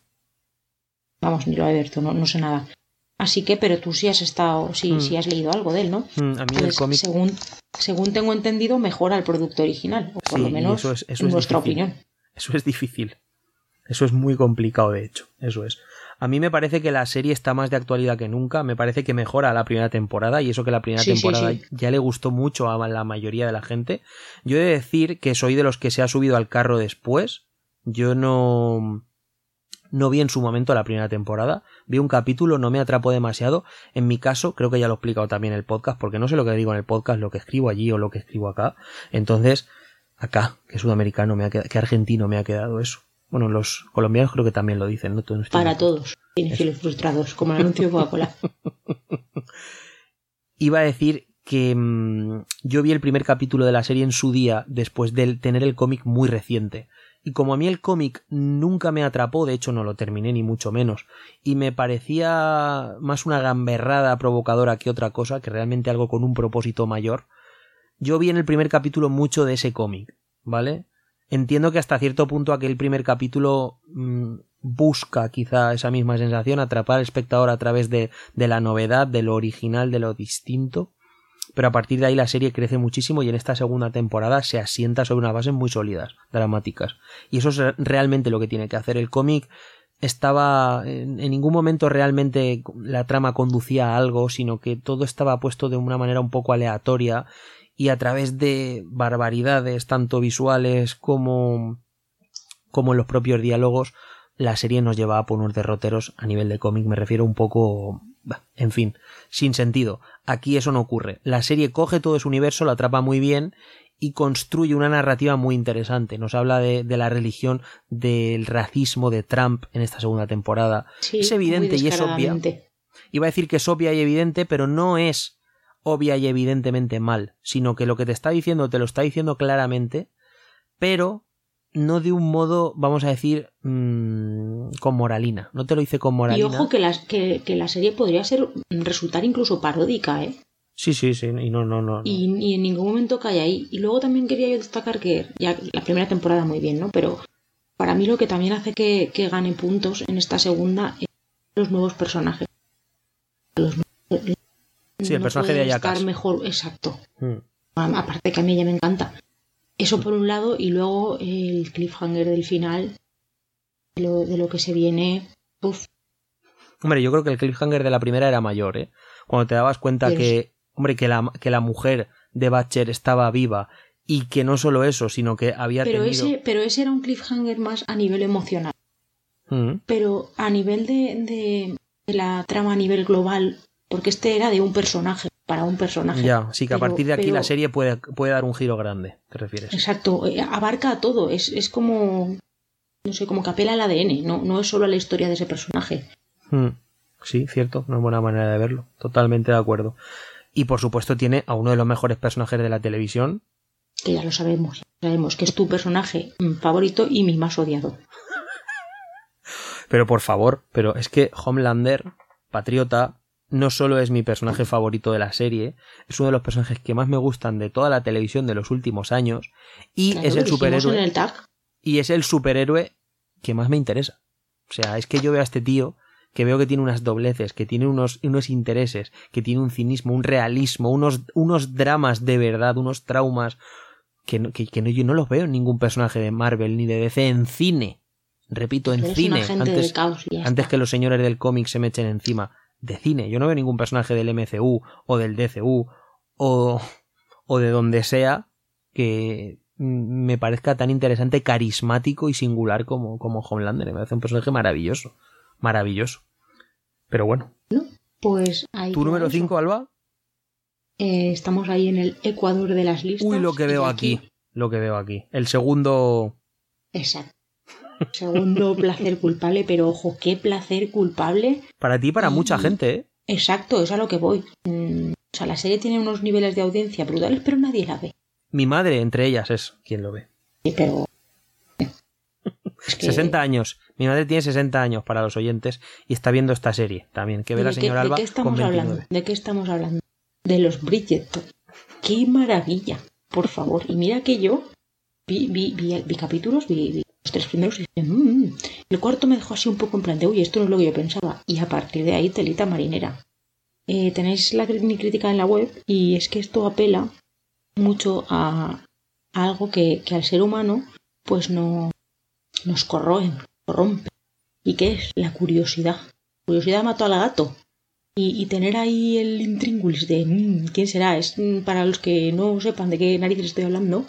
Vamos, ni lo he abierto, no, no sé nada. Así que, pero tú sí has estado, sí, Mm. sí has leído algo de él, ¿no? Mm, A mí el Entonces, cómic. según, según tengo entendido, mejora el producto original, o por Sí, lo menos eso es- eso en es difícil. opinión. Eso es difícil. Eso es muy complicado, de hecho. Eso es. A mí me parece que la serie está más de actualidad que nunca. Me parece que mejora la primera temporada. Y eso que la primera Sí, sí, temporada sí. ya le gustó mucho a la mayoría de la gente. Yo he de decir que soy de los que se ha subido al carro después. Yo no. No vi en su momento la primera temporada. Vi un capítulo, no me atrapó demasiado. En mi caso, creo que ya lo he explicado también en el podcast, porque no sé lo que digo en el podcast, lo que escribo allí o lo que escribo acá. Entonces, acá, que sudamericano me ha quedado, que argentino me ha quedado eso. Bueno, los colombianos creo que también lo dicen, ¿no? Estoy Para todos, cinefilos frustrados, como el anuncio de Coca-Cola. Iba a decir que mm, yo vi el primer capítulo de la serie en su día después de tener el cómic muy reciente. Y como a mí el cómic nunca me atrapó, de hecho no lo terminé ni mucho menos, y me parecía más una gamberrada provocadora que otra cosa, que realmente algo con un propósito mayor, yo vi en el primer capítulo mucho de ese cómic, ¿vale? Entiendo que hasta cierto punto aquel primer capítulo mm, busca quizá esa misma sensación, atrapar al espectador a través de, de la novedad, de lo original, de lo distinto. Pero a partir de ahí la serie crece muchísimo y en esta segunda temporada se asienta sobre unas bases muy sólidas, dramáticas. Y eso es realmente lo que tiene que hacer el cómic estaba en, ningún momento realmente la trama conducía a algo, sino que todo estaba puesto de una manera un poco aleatoria y a través de barbaridades tanto visuales como como en los propios diálogos la serie nos llevaba por unos derroteros a nivel de cómic me refiero un poco en fin sin sentido aquí eso no ocurre la serie coge todo ese universo lo atrapa muy bien y construye una narrativa muy interesante. Nos habla de, la religión, del racismo de Trump en esta segunda temporada. es evidente y es obvia. Iba a decir que es obvia y evidente, pero no es obvia y evidentemente mal, sino que lo que te está diciendo te lo está diciendo claramente, pero no de un modo, vamos a decir, mmm, con moralina. No te lo dice con moralina. Y ojo que la, que, que la serie podría ser resultar incluso paródica, ¿eh? Sí, sí, sí, y no, no, no. Y, en ningún momento cae ahí. Y luego también quería yo destacar que ya la primera temporada muy bien, ¿no? Pero para mí lo que también hace que, gane puntos en esta segunda es los nuevos personajes. Los, sí, el personaje de Ayakas. estar mejor, exacto. Hmm. Aparte que a mí ya me encanta. Eso por un lado, y luego el cliffhanger del final, de lo, de lo que se viene. Uf. Hombre, yo creo que el cliffhanger de la primera era mayor, ¿eh? Cuando te dabas cuenta que hombre, que la, que la mujer de Batcher estaba viva y que no solo eso, sino que había pero tenido... Ese, pero ese era un cliffhanger más a nivel emocional. Mm. Pero a nivel de, de, la trama a nivel global, porque este era de un personaje, para un personaje. Ya, sí que a partir de aquí la serie puede, puede dar un giro grande, ¿te refieres? Exacto, eh, abarca todo, es, es como, no sé, como que apela al ADN, no, no es solo la historia de ese personaje. Mm. Sí, cierto, una buena manera de verlo, totalmente de acuerdo. Y por supuesto tiene a uno de los mejores personajes de la televisión. Que ya lo sabemos, sabemos que es tu personaje favorito y mi más odiado. pero por favor, pero es que Homelander, Patriota, no solo es mi personaje favorito de la serie, es uno de los personajes que más me gustan de toda la televisión de los últimos años y es el superhéroe. Y es el superhéroe que más me interesa. O sea, es que yo veo a este tío que veo que tiene unas dobleces, que tiene unos, unos intereses, que tiene un cinismo, un realismo, unos, unos dramas de verdad, unos traumas que, que, no, yo no los veo en ningún personaje de Marvel ni de DC en cine. Repito, en cine, antes, antes que los señores del cómic se me echen encima. De cine, yo no veo ningún personaje del MCU o del DCU o, o de donde sea que me parezca tan interesante, carismático y singular como, como Homelander. Me parece un personaje maravilloso maravilloso. Pero bueno. Pues ¿Tu número 5, Alba? Eh, estamos ahí en el Ecuador de las listas. Uy, lo que veo aquí. Lo que veo aquí. El segundo. Exacto. Segundo placer culpable, pero ojo, qué placer culpable. Para ti y para mucha gente, ¿eh? Exacto, es a lo que voy. Mm, o sea, la serie tiene unos niveles de audiencia brutales, pero nadie la ve. Mi madre, entre ellas, es quien lo ve. Sí, pero 60 años. Mi madre tiene 60 años para los oyentes y está viendo esta serie también. Que ve la señora Alba. ¿De qué estamos hablando? ¿De qué estamos hablando? De los Bridgerton. ¡Qué maravilla! Por favor. Y mira que yo vi, vi, vi, capítulos, vi, los tres primeros y dije, mmm". el cuarto me dejó así un poco en plan de, uy, esto no es lo que yo pensaba. Y a partir de ahí, telita marinera. Eh, tenéis la, crítica en la web y es que esto apela mucho a, algo que, que al ser humano pues no, nos corroen, corrompe. ¿Y qué es? La curiosidad. La curiosidad mató al gato. Y, tener ahí el intríngulis de mm, quién será, es mm, para los que no sepan de qué narices estoy hablando,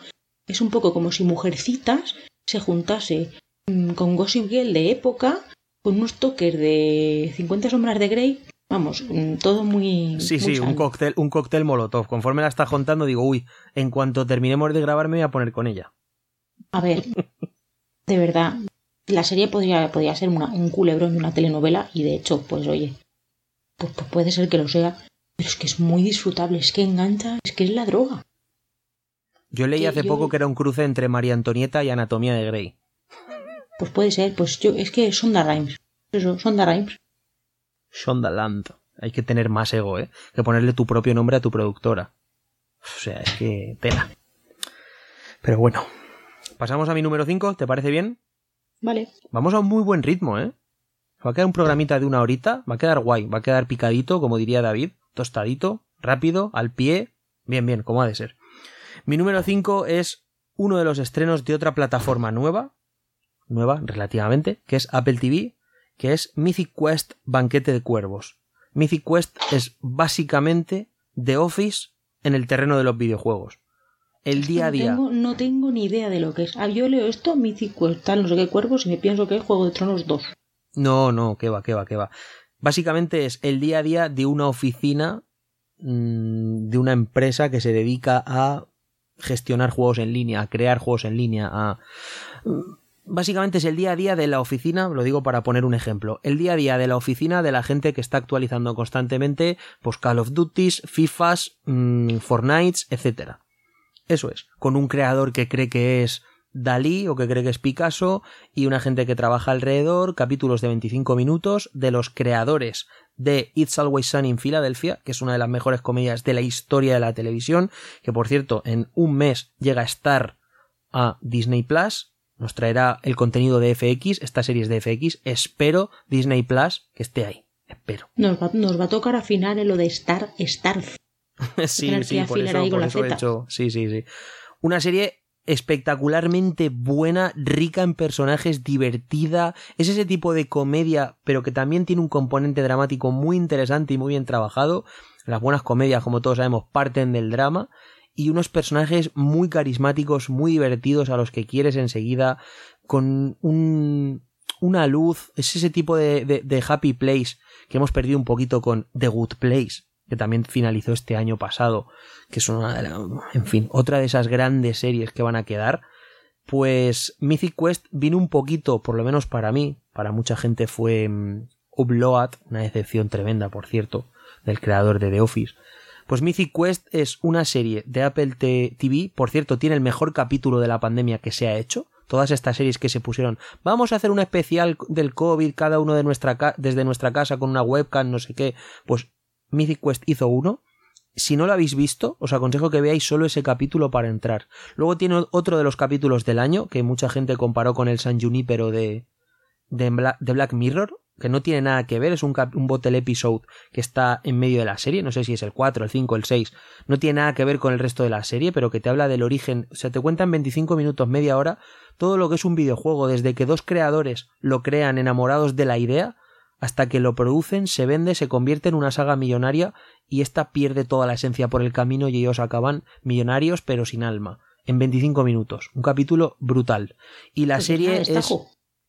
es un poco como si Mujercitas se juntase mm, con Gossip Girl de época, con unos toques de 50 sombras de Grey, vamos, todo muy... Sí, sí, un cóctel, un cóctel molotov. Conforme la está juntando digo, uy, en cuanto terminemos de grabar me voy a poner con ella. A ver, de verdad, la serie podría, podría ser un culebrón de una telenovela y de hecho, pues oye, pues, pues, puede ser que lo sea, pero es que es muy disfrutable, es que engancha, es que es la droga. Yo leí hace poco que era un cruce entre María Antonieta y Anatomía de Grey. Pues puede ser, pues yo, es que Sonda Rhymes. Eso, Sonda Rhymes. Sonda Land. Hay que tener más ego, ¿eh? Que ponerle tu propio nombre a tu productora. O sea, es que tela. Pero bueno, Pasamos a mi número 5, ¿te parece bien? Vale. Vamos a un muy buen ritmo, ¿eh? Va a quedar un programita de una horita, va a quedar guay, va a quedar picadito, como diría David, tostadito, rápido, al pie, bien, bien, como ha de ser. Mi número 5 es uno de los estrenos de otra plataforma nueva, nueva relativamente, que es Apple TV, que es Mythic Quest Banquete de Cuervos. Mythic Quest es básicamente The Office en el terreno de los videojuegos. El día a día. No tengo, ni idea de lo que es. Ah, yo leo esto, Mythic Quest, tal, no sé qué cuervos, y me pienso que es Juego de Tronos 2. No, no, que va, que va, que va. Básicamente es el día a día de una oficina mm, de una empresa que se dedica a gestionar juegos en línea, crear juegos en línea, básicamente es el día a día de la oficina, lo digo para poner un ejemplo, el día a día de la oficina de la gente que está actualizando constantemente pues Call of Duties, FIFAs, mmm, Fortnite, etc. Eso es, con un creador que cree que es Dalí o que cree que es Picasso y una gente que trabaja alrededor, capítulos de 25 minutos de los creadores de It's Always Sunny in Philadelphia, que es una de las mejores comedias de la historia de la televisión, que por cierto en un mes llega a estar a Disney Plus, nos traerá el contenido de FX, estas series de FX, espero Disney Plus que esté ahí, espero. Nos va, nos va a tocar afinar en lo de Star Star. sí, sí, por eso, por eso he hecho, sí, sí, sí. Una serie espectacularmente buena, rica en personajes, divertida. Es ese tipo de comedia, pero que también tiene un componente dramático muy interesante y muy bien trabajado. Las buenas comedias, como todos sabemos, parten del drama. Y unos personajes muy carismáticos, muy divertidos a los que quieres enseguida, con un, una luz. Es ese tipo de, de, happy place que hemos perdido un poquito con The Good Place que también finalizó este año pasado, que es una de las, en fin, otra de esas grandes series que van a quedar, pues Mythic Quest vino un poquito, por lo menos para mí, para mucha gente fue um, Upload, una decepción tremenda, por cierto, del creador de The Office. Pues Mythic Quest es una serie de Apple TV, por cierto, tiene el mejor capítulo de la pandemia que se ha hecho, todas estas series que se pusieron, vamos a hacer un especial del COVID cada uno de nuestra desde nuestra casa con una webcam, no sé qué, pues Mythic Quest hizo uno. Si no lo habéis visto, os aconsejo que veáis solo ese capítulo para entrar. Luego tiene otro de los capítulos del año, que mucha gente comparó con el San Junipero de, de, Black Mirror, que no tiene nada que ver, es un, un bottle episode que está en medio de la serie, no sé si es el 4, el 5, el 6, no tiene nada que ver con el resto de la serie, pero que te habla del origen, o sea, te cuenta en 25 minutos, media hora, todo lo que es un videojuego, desde que dos creadores lo crean enamorados de la idea, hasta que lo producen, se vende, se convierte en una saga millonaria y esta pierde toda la esencia por el camino y ellos acaban millonarios pero sin alma. En 25 minutos. Un capítulo brutal. Y la pues serie es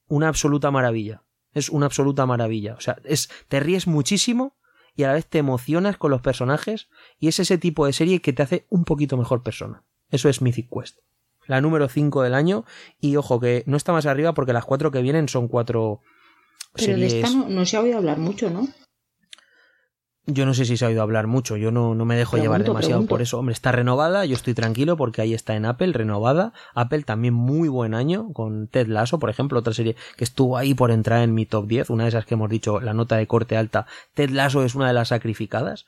una absoluta maravilla. Es una absoluta maravilla. O sea, es, te ríes muchísimo y a la vez te emocionas con los personajes y es ese tipo de serie que te hace un poquito mejor persona. Eso es Mythic Quest. La número 5 del año y ojo que no está más arriba porque las cuatro que vienen son cuatro pero de esta no, se ha oído hablar mucho, ¿no? Yo no sé si se ha oído hablar mucho, yo no, no me dejo llevar demasiado por eso. Hombre, está renovada, yo estoy tranquilo porque ahí está en Apple, renovada. Apple también muy buen año, con Ted Lasso, por ejemplo, otra serie que estuvo ahí por entrar en mi top 10, una de esas que hemos dicho, la nota de corte alta. Ted Lasso es una de las sacrificadas.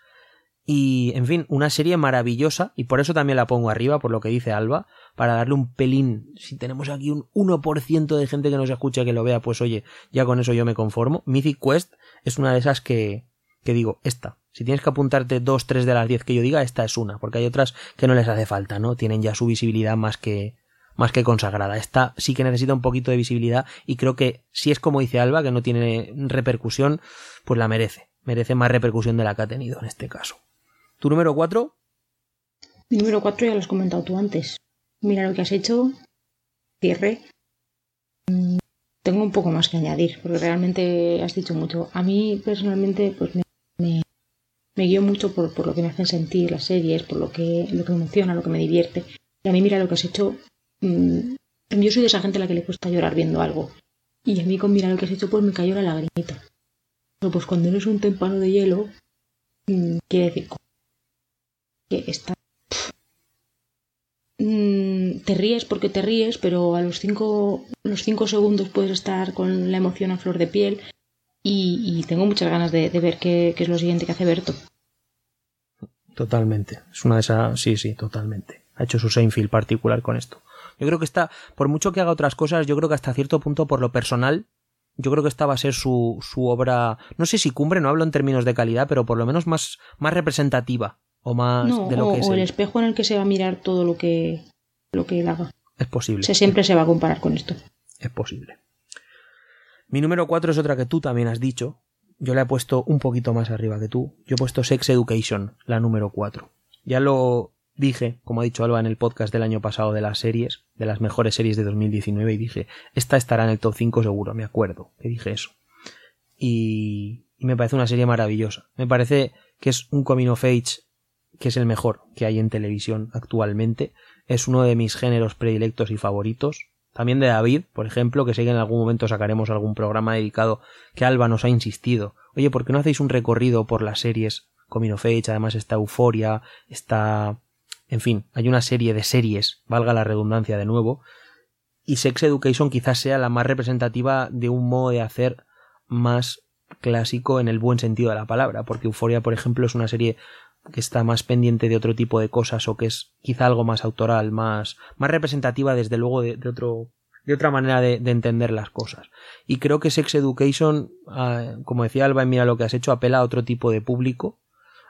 Y, en fin, una serie maravillosa, y por eso también la pongo arriba, por lo que dice Alba, para darle un pelín. Si tenemos aquí un 1% de gente que nos escucha que lo vea, pues oye, ya con eso yo me conformo. Mythic Quest es una de esas que, que digo, esta. Si tienes que apuntarte dos, tres de las diez que yo diga, esta es una, porque hay otras que no les hace falta, ¿no? Tienen ya su visibilidad más que, más que consagrada. Esta sí que necesita un poquito de visibilidad y creo que si es como dice Alba, que no tiene repercusión, pues la merece. Merece más repercusión de la que ha tenido en este caso. ¿Tu número 4? Mi número 4 ya lo has comentado tú antes. Mira lo que has hecho. Cierre. Mm, tengo un poco más que añadir, porque realmente has dicho mucho. A mí personalmente, pues me, me, guío mucho por, por, lo que me hacen sentir las series, por lo que, lo que me emociona, lo que me divierte. Y a mí mira lo que has hecho. Mm, yo soy de esa gente a la que le cuesta llorar viendo algo. Y a mí con mira lo que has hecho, pues me cayó la lagrimita. Pero pues cuando eres un tempano de hielo, mm, quiere decir Mm, te ríes porque te ríes, pero a los cinco, los cinco segundos puedes estar con la emoción a flor de piel y, tengo muchas ganas de, ver qué, es lo siguiente que hace Berto. Totalmente. Es una de esas... Sí, sí, totalmente. Ha hecho su Seinfeld particular con esto. Yo creo que está, por mucho que haga otras cosas, yo creo que hasta cierto punto, por lo personal, yo creo que esta va a ser su, su obra, no sé si cumbre, no hablo en términos de calidad, pero por lo menos más, más representativa o más de lo o, que es. o el él. espejo en el que se va a mirar todo lo que, lo que él haga. Es posible. O sea, siempre se va a comparar con esto. Es posible. Mi número 4 es otra que tú también has dicho. Yo la he puesto un poquito más arriba que tú. Yo he puesto Sex Education, la número 4. Ya lo dije, como ha dicho Alba en el podcast del año pasado de las series, de las mejores series de 2019, y dije, esta estará en el top 5 seguro, me acuerdo que dije eso. Y, y me parece una serie maravillosa. Me parece que es un coming of age que es el mejor que hay en televisión actualmente. Es uno de mis géneros predilectos y favoritos. También de David, por ejemplo, que sé que en algún momento sacaremos algún programa dedicado que Alba nos ha insistido. Oye, ¿por qué no hacéis un recorrido por las series Coming of Age? Además está Euforia, está... En fin, hay una serie de series, valga la redundancia de nuevo, y Sex Education quizás sea la más representativa de un modo de hacer más clásico en el buen sentido de la palabra, porque Euforia, por ejemplo, es una serie que está más pendiente de otro tipo de cosas o que es quizá algo más autoral, más, más representativa desde luego de, otro de otra manera de, de, entender las cosas. Y creo que Sex Education, uh, como decía Alba, mira lo que has hecho, apela a otro tipo de público,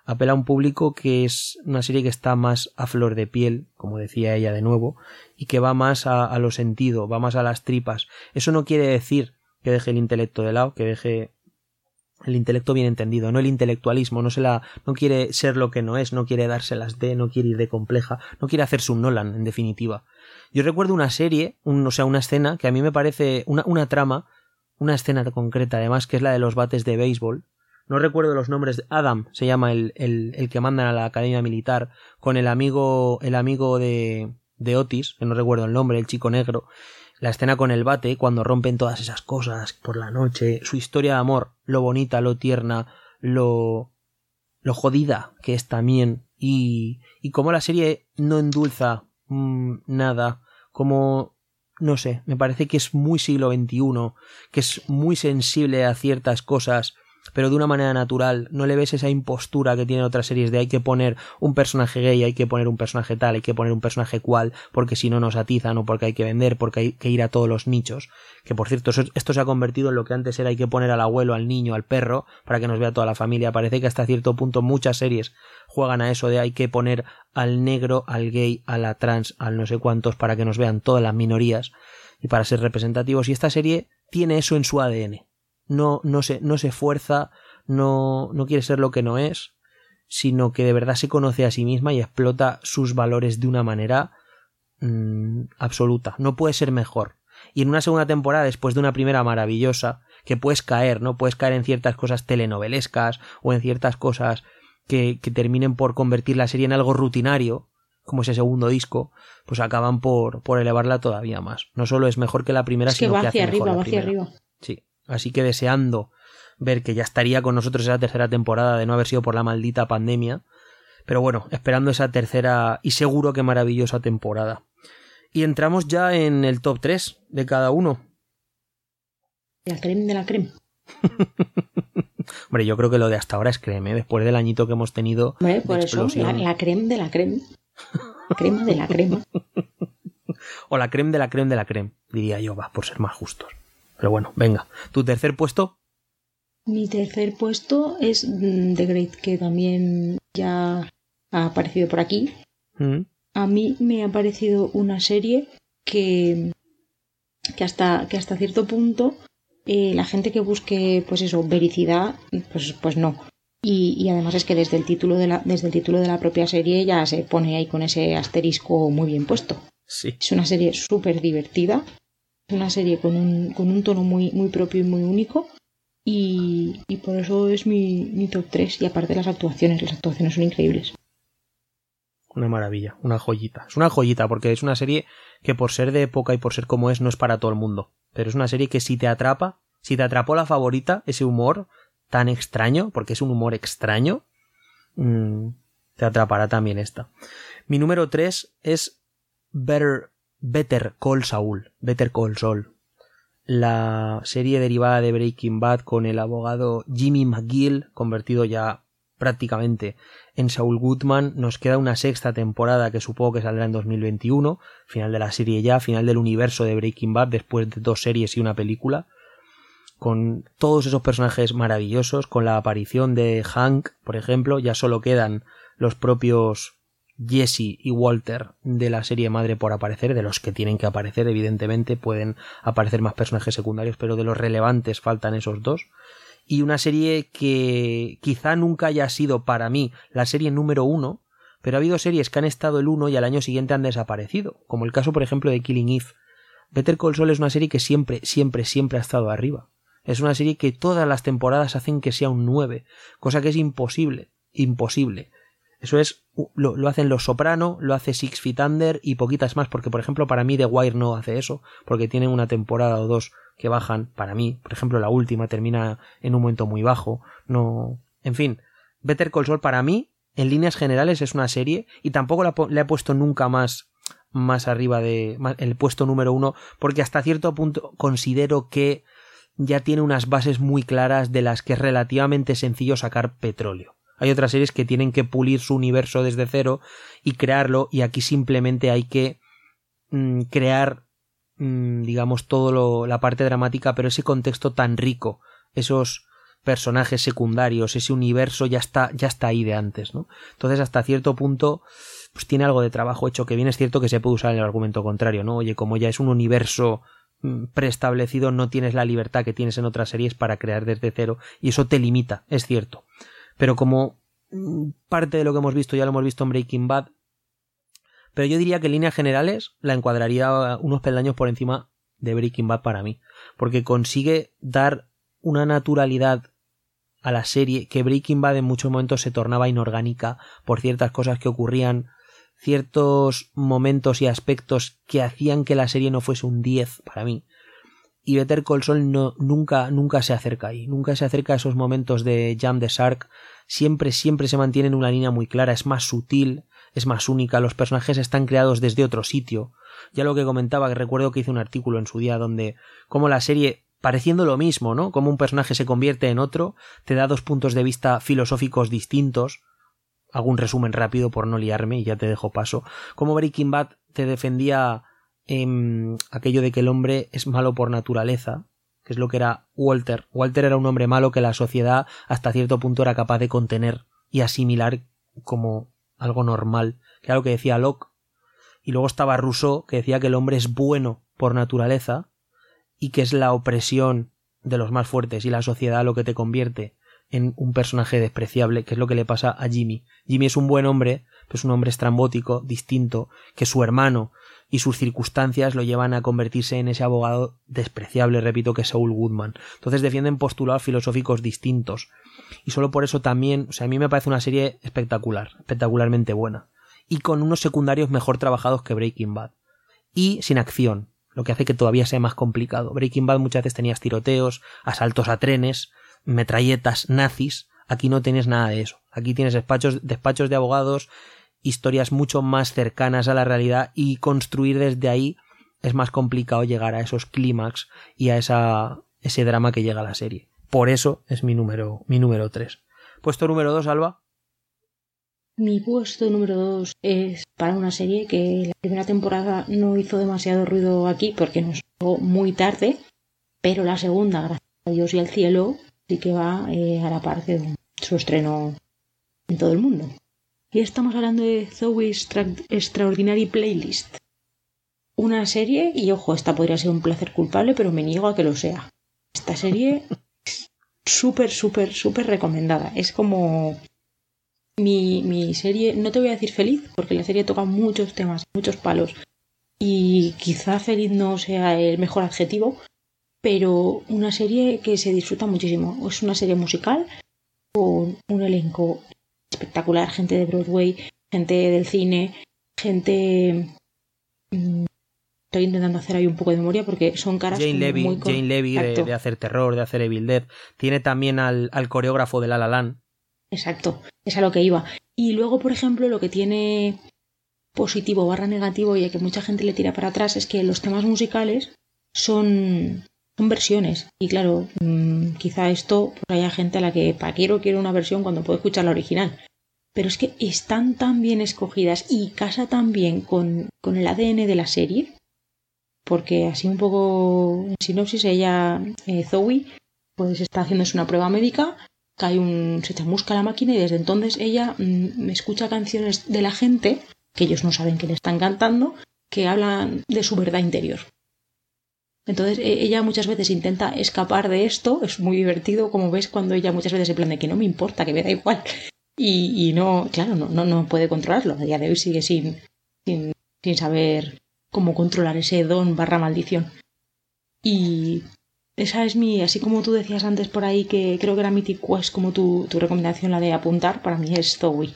apela a un público que es una serie que está más a flor de piel, como decía ella de nuevo, y que va más a, a lo sentido, va más a las tripas. Eso no quiere decir que deje el intelecto de lado, que deje el intelecto bien entendido, no el intelectualismo, no se la, no quiere ser lo que no es, no quiere dárselas de, no quiere ir de compleja, no quiere hacerse un Nolan, en definitiva. Yo recuerdo una serie, un, o sea, una escena que a mí me parece una, una trama, una escena concreta además, que es la de los bates de béisbol. No recuerdo los nombres, Adam se llama el, el, el que mandan a la academia militar, con el amigo, el amigo de, de Otis, que no recuerdo el nombre, el chico negro, la escena con el bate, cuando rompen todas esas cosas por la noche, su historia de amor, lo bonita, lo tierna, lo lo jodida que es también y y como la serie no endulza mmm, nada, como no sé, me parece que es muy siglo XXI, que es muy sensible a ciertas cosas pero de una manera natural, no le ves esa impostura que tienen otras series de hay que poner un personaje gay, hay que poner un personaje tal, hay que poner un personaje cual, porque si no nos atizan o porque hay que vender, porque hay que ir a todos los nichos. Que por cierto, esto se ha convertido en lo que antes era hay que poner al abuelo, al niño, al perro, para que nos vea toda la familia. Parece que hasta cierto punto muchas series juegan a eso de hay que poner al negro, al gay, a la trans, al no sé cuántos, para que nos vean todas las minorías y para ser representativos. Y esta serie tiene eso en su ADN no, no, se, no se fuerza, no, no quiere ser lo que no es, sino que de verdad se conoce a sí misma y explota sus valores de una manera mmm, absoluta. No puede ser mejor. Y en una segunda temporada, después de una primera maravillosa, que puedes caer, ¿no? Puedes caer en ciertas cosas telenovelescas o en ciertas cosas que, que terminen por convertir la serie en algo rutinario, como ese segundo disco, pues acaban por, por elevarla todavía más. No solo es mejor que la primera, es que sino va que hacia hace arriba, mejor va la hacia primera. arriba. Sí. Así que deseando ver que ya estaría con nosotros esa tercera temporada de no haber sido por la maldita pandemia. Pero bueno, esperando esa tercera y seguro que maravillosa temporada. Y entramos ya en el top 3 de cada uno. La creme de la creme. Hombre, yo creo que lo de hasta ahora es creme, ¿eh? después del añito que hemos tenido. Hombre, por eso, la, la creme de la creme. Crema de la crema. O la creme de la creme de la creme, diría yo, va, por ser más justos. Pero bueno, venga. ¿Tu tercer puesto? Mi tercer puesto es mm, The Great, que también ya ha aparecido por aquí. Mm. A mí me ha parecido una serie que, que, hasta, que hasta cierto punto eh, la gente que busque, pues eso, vericidad, pues, pues no. Y, y, además es que desde el título de la, desde el título de la propia serie ya se pone ahí con ese asterisco muy bien puesto. Sí. Es una serie súper divertida. Es una serie con un, con un tono muy, muy propio y muy único. Y, y por eso es mi, mi top 3. Y aparte las actuaciones, las actuaciones son increíbles. Una maravilla, una joyita. Es una joyita porque es una serie que por ser de época y por ser como es no es para todo el mundo. Pero es una serie que si te atrapa, si te atrapó la favorita, ese humor tan extraño, porque es un humor extraño, mmm, te atrapará también esta. Mi número 3 es Better, Better Call Saul, Better Call Saul. La serie derivada de Breaking Bad con el abogado Jimmy McGill, convertido ya prácticamente. En Saul Goodman nos queda una sexta temporada que supongo que saldrá en 2021, final de la serie ya, final del universo de Breaking Bad después de dos series y una película, con todos esos personajes maravillosos, con la aparición de Hank, por ejemplo, ya solo quedan los propios Jesse y Walter de la serie madre por aparecer, de los que tienen que aparecer, evidentemente, pueden aparecer más personajes secundarios, pero de los relevantes faltan esos dos y una serie que quizá nunca haya sido para mí la serie número uno, pero ha habido series que han estado el uno y al año siguiente han desaparecido, como el caso por ejemplo de Killing Eve. Better Call Saul es una serie que siempre, siempre, siempre ha estado arriba. Es una serie que todas las temporadas hacen que sea un 9, cosa que es imposible, imposible. Eso es, lo, lo, hacen Los Soprano, lo hace Six Feet Under y poquitas más, porque por ejemplo para mí The Wire no hace eso, porque tienen una temporada o dos que bajan para mí. Por ejemplo, la última termina en un momento muy bajo. No. En fin, Better Call Saul para mí, en líneas generales, es una serie y tampoco la, he puesto nunca más más arriba de el puesto número uno porque hasta cierto punto considero que ya tiene unas bases muy claras de las que es relativamente sencillo sacar petróleo. Hay otras series que tienen que pulir su universo desde cero y crearlo y aquí simplemente hay que mm, crear Mm, digamos, todo la parte dramática, pero ese contexto tan rico, esos personajes secundarios, ese universo ya está, ya está ahí de antes, ¿no? Entonces, hasta cierto punto, pues tiene algo de trabajo hecho, que bien es cierto que se puede usar en el argumento contrario, ¿no? Oye, como ya es un universo mm, preestablecido, no tienes la libertad que tienes en otras series para crear desde cero, y eso te limita, es cierto. Pero como mm, parte de lo que hemos visto, ya lo hemos visto en Breaking Bad, pero yo diría que en líneas generales la encuadraría unos peldaños por encima de Breaking Bad para mí. Porque consigue dar una naturalidad a la serie que Breaking Bad en muchos momentos se tornaba inorgánica por ciertas cosas que ocurrían, ciertos momentos y aspectos que hacían que la serie no fuese un 10 para mí. Y Better Call Saul no, nunca, nunca se acerca ahí, nunca se acerca a esos momentos de Jam the Shark, siempre, siempre se mantiene en una línea muy clara, es más sutil, es más única, los personajes están creados desde otro sitio. Ya lo que comentaba, que recuerdo que hice un artículo en su día donde como la serie pareciendo lo mismo, ¿no? Como un personaje se convierte en otro, te da dos puntos de vista filosóficos distintos. Hago un resumen rápido por no liarme y ya te dejo paso. Como Breaking Bad te defendía en aquello de que el hombre es malo por naturaleza, que es lo que era Walter. Walter era un hombre malo que la sociedad hasta cierto punto era capaz de contener y asimilar como algo normal, que era lo que decía Locke. Y luego estaba Rousseau, que decía que el hombre es bueno por naturaleza y que es la opresión de los más fuertes y la sociedad lo que te convierte en un personaje despreciable, que es lo que le pasa a Jimmy. Jimmy es un buen hombre, es un hombre estrambótico, distinto, que su hermano y sus circunstancias lo llevan a convertirse en ese abogado despreciable, repito, que es Saul Goodman. Entonces defienden postulados filosóficos distintos y solo por eso también, o sea, a mí me parece una serie espectacular, espectacularmente buena, y con unos secundarios mejor trabajados que Breaking Bad, y sin acción, lo que hace que todavía sea más complicado. Breaking Bad muchas veces tenías tiroteos, asaltos a trenes, metralletas, nazis, aquí no tienes nada de eso, aquí tienes despachos, despachos de abogados, historias mucho más cercanas a la realidad y construir desde ahí es más complicado llegar a esos clímax y a esa, ese drama que llega a la serie. Por eso es mi número, mi número 3. Puesto número 2, Alba. Mi puesto número 2 es para una serie que la primera temporada no hizo demasiado ruido aquí porque nos llegó muy tarde, pero la segunda, gracias a Dios y al cielo, sí que va eh, a la par de su estreno en todo el mundo. Y estamos hablando de Zoe's Extraordinary Playlist. Una serie, y ojo, esta podría ser un placer culpable, pero me niego a que lo sea. Esta serie súper, súper, súper recomendada. Es como mi, mi serie, no te voy a decir feliz, porque la serie toca muchos temas, muchos palos. Y quizá feliz no sea el mejor adjetivo, pero una serie que se disfruta muchísimo. Es una serie musical con un elenco espectacular, gente de Broadway, gente del cine, gente mm, estoy intentando hacer ahí un poco de memoria porque son caras Jane Levy, muy Jane Levy de, hacer terror, de hacer Evil Dead. Tiene también al, coreógrafo de La La Land. Exacto, es a lo que iba. Y luego, por ejemplo, lo que tiene positivo barra negativo y a que mucha gente le tira para atrás es que los temas musicales son, son versiones. Y claro, mm, quizá esto pues haya gente a la que para quiero quiero una versión cuando puedo escuchar la original. Pero es que están tan bien escogidas y casa tan bien con, con el ADN de la serie. Porque así un poco en sinopsis, ella, eh, Zoe, pues está haciéndose una prueba médica, cae un, se chamusca la máquina y desde entonces ella mm, escucha canciones de la gente, que ellos no saben que le están cantando, que hablan de su verdad interior. Entonces e, ella muchas veces intenta escapar de esto, es muy divertido como ves cuando ella muchas veces en plan de que no me importa, que me da igual. Y, no, claro, no, no, no puede controlarlo. A día de hoy sigue sin, sin, sin saber cómo controlar ese don barra maldición. Y esa es mi, así como tú decías antes por ahí que creo que era Mythic Quest como tu, tu recomendación, la de apuntar, para mí es Zoe.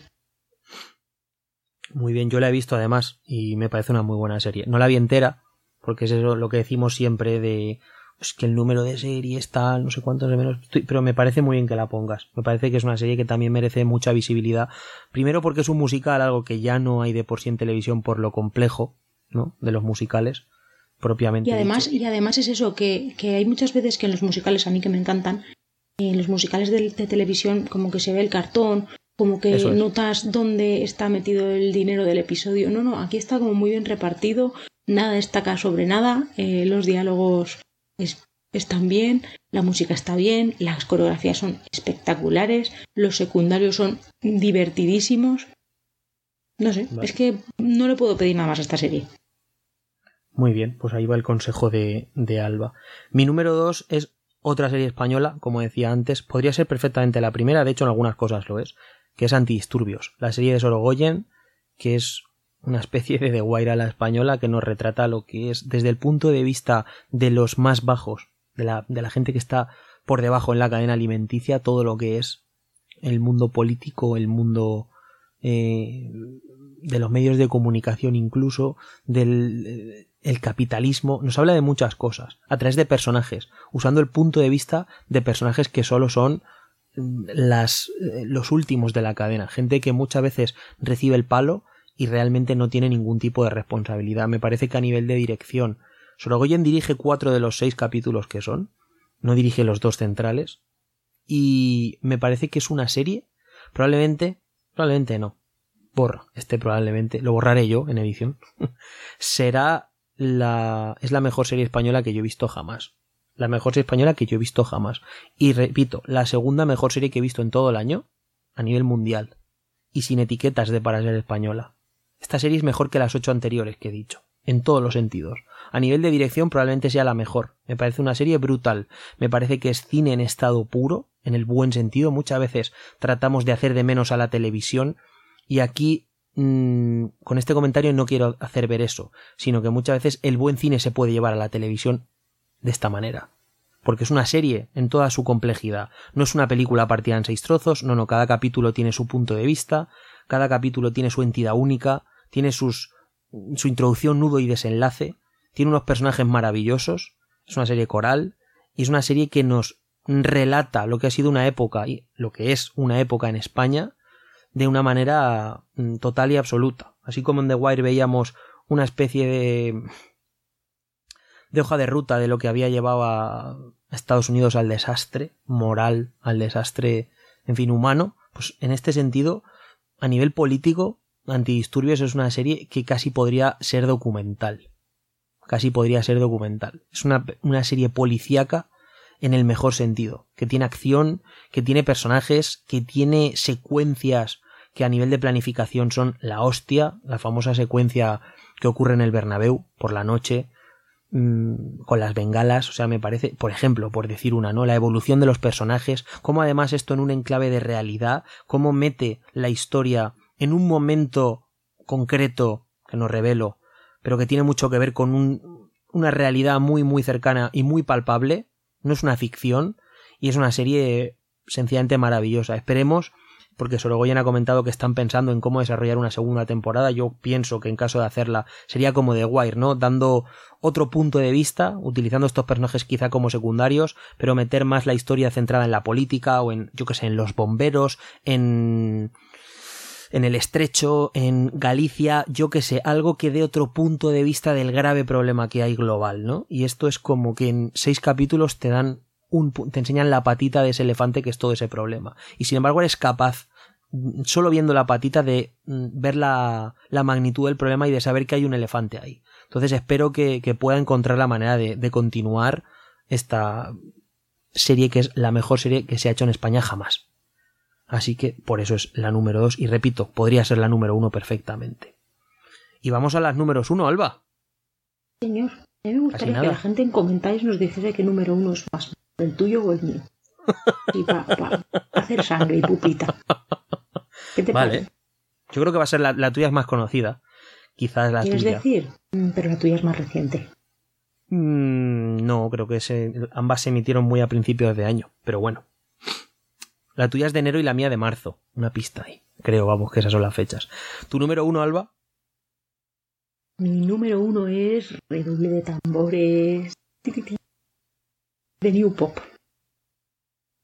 Muy bien, yo la he visto además y me parece una muy buena serie. No la vi entera, porque es eso lo que decimos siempre de es que el número de series tal, no sé cuántos de menos, pero me parece muy bien que la pongas. Me parece que es una serie que también merece mucha visibilidad. Primero porque es un musical, algo que ya no hay de por sí en televisión por lo complejo, ¿no? De los musicales propiamente. Y además, y además es eso, que, que, hay muchas veces que en los musicales, a mí que me encantan, en los musicales de, de televisión como que se ve el cartón, como que notas dónde está metido el dinero del episodio. No, no, aquí está como muy bien repartido, nada destaca sobre nada, eh, los diálogos están bien, la música está bien, las coreografías son espectaculares, los secundarios son divertidísimos. No sé, es que no le puedo pedir nada más a esta serie. Muy bien, pues ahí va el consejo de, de Alba. Mi número dos es otra serie española, como decía antes, podría ser perfectamente la primera, de hecho en algunas cosas lo es, que es Antidisturbios, la serie de Sorogoyen, que es una especie de The Wire a la española que nos retrata lo que es desde el punto de vista de los más bajos, de la, de la gente que está por debajo en la cadena alimenticia, todo lo que es el mundo político, el mundo eh, de los medios de comunicación incluso, del el capitalismo, nos habla de muchas cosas, a través de personajes, usando el punto de vista de personajes que solo son mm, las, eh, los últimos de la cadena, gente que muchas veces recibe el palo y realmente no tiene ningún tipo de responsabilidad. Me parece que a nivel de dirección, Sorogoyen dirige cuatro de los seis capítulos que son, no dirige los dos centrales, y me parece que es una serie, probablemente, probablemente no, borra, este probablemente, lo borraré yo en edición, será la, es la mejor serie española que yo he visto jamás. La mejor serie española que yo he visto jamás. Y repito, la segunda mejor serie que he visto en todo el año, a nivel mundial. Y sin etiquetas de para ser española. Esta serie es mejor que las ocho anteriores que he dicho, en todos los sentidos. A nivel de dirección probablemente sea la mejor. Me parece una serie brutal. Me parece que es cine en estado puro, en el buen sentido. Muchas veces tratamos de hacer de menos a la televisión y aquí mm, con este comentario no quiero hacer ver eso, sino que muchas veces el buen cine se puede llevar a la televisión de esta manera. Porque es una serie en toda su complejidad. No es una película partida en seis trozos, no, no, cada capítulo tiene su punto de vista, cada capítulo tiene su entidad única, tiene sus, su introducción, nudo y desenlace, tiene unos personajes maravillosos, es una serie coral, y es una serie que nos relata lo que ha sido una época, y lo que es una época en España, de una manera mm, total y absoluta. Así como en The Wire veíamos una especie de de hoja de ruta de lo que había llevado a Estados Unidos al desastre moral, al desastre, en fin, humano, pues en este sentido a nivel político, Antidisturbios es una serie que casi podría ser documental. Casi podría ser documental. Es una, una serie policíaca en el mejor sentido, que tiene acción, que tiene personajes, que tiene secuencias que a nivel de planificación son la hostia, la famosa secuencia que ocurre en el Bernabéu por la noche, Mm, con las bengalas, o sea, me parece, por ejemplo, por decir una, ¿no? La evolución de los personajes, cómo además esto en un enclave de realidad, cómo mete la historia en un momento concreto, que no revelo, pero que tiene mucho que ver con un, una realidad muy, muy cercana y muy palpable, no es una ficción, y es una serie sencillamente maravillosa. Esperemos porque Sorogoyen ha comentado que están pensando en cómo desarrollar una segunda temporada. Yo pienso que en caso de hacerla sería como The Wire, ¿no? Dando otro punto de vista, utilizando estos personajes quizá como secundarios, pero meter más la historia centrada en la política o en, yo que sé, en los bomberos, en en el estrecho, en Galicia, yo que sé, algo que dé otro punto de vista del grave problema que hay global, ¿no? Y esto es como que en seis capítulos te dan un, te enseñan la patita de ese elefante que es todo ese problema. Y sin embargo eres capaz, solo viendo la patita, de mm, ver la, la magnitud del problema y de saber que hay un elefante ahí. Entonces espero que, que pueda encontrar la manera de, de continuar esta serie que es la mejor serie que se ha hecho en España jamás. Así que por eso es la número 2 y repito, podría ser la número 1 perfectamente. Y vamos a las números 1, Alba. Señor, a mí me gustaría que la gente en comentarios nos dijese qué número 1 es más, el tuyo o el mío. Y para hacer sangre y pupita. ¿Qué te vale. Parece? Yo creo que va a ser la, la tuya es más conocida. Quizás la ¿Quieres tuya. decir? Mm, pero la tuya es más reciente. Mm, no, creo que se, ambas se emitieron muy a principios de año, pero bueno. La tuya es de enero y la mía de marzo. Una pista ahí. Creo, vamos, que esas son las fechas. ¿Tu número uno, Alba? Mi número uno es redoble de tambores de New Pop.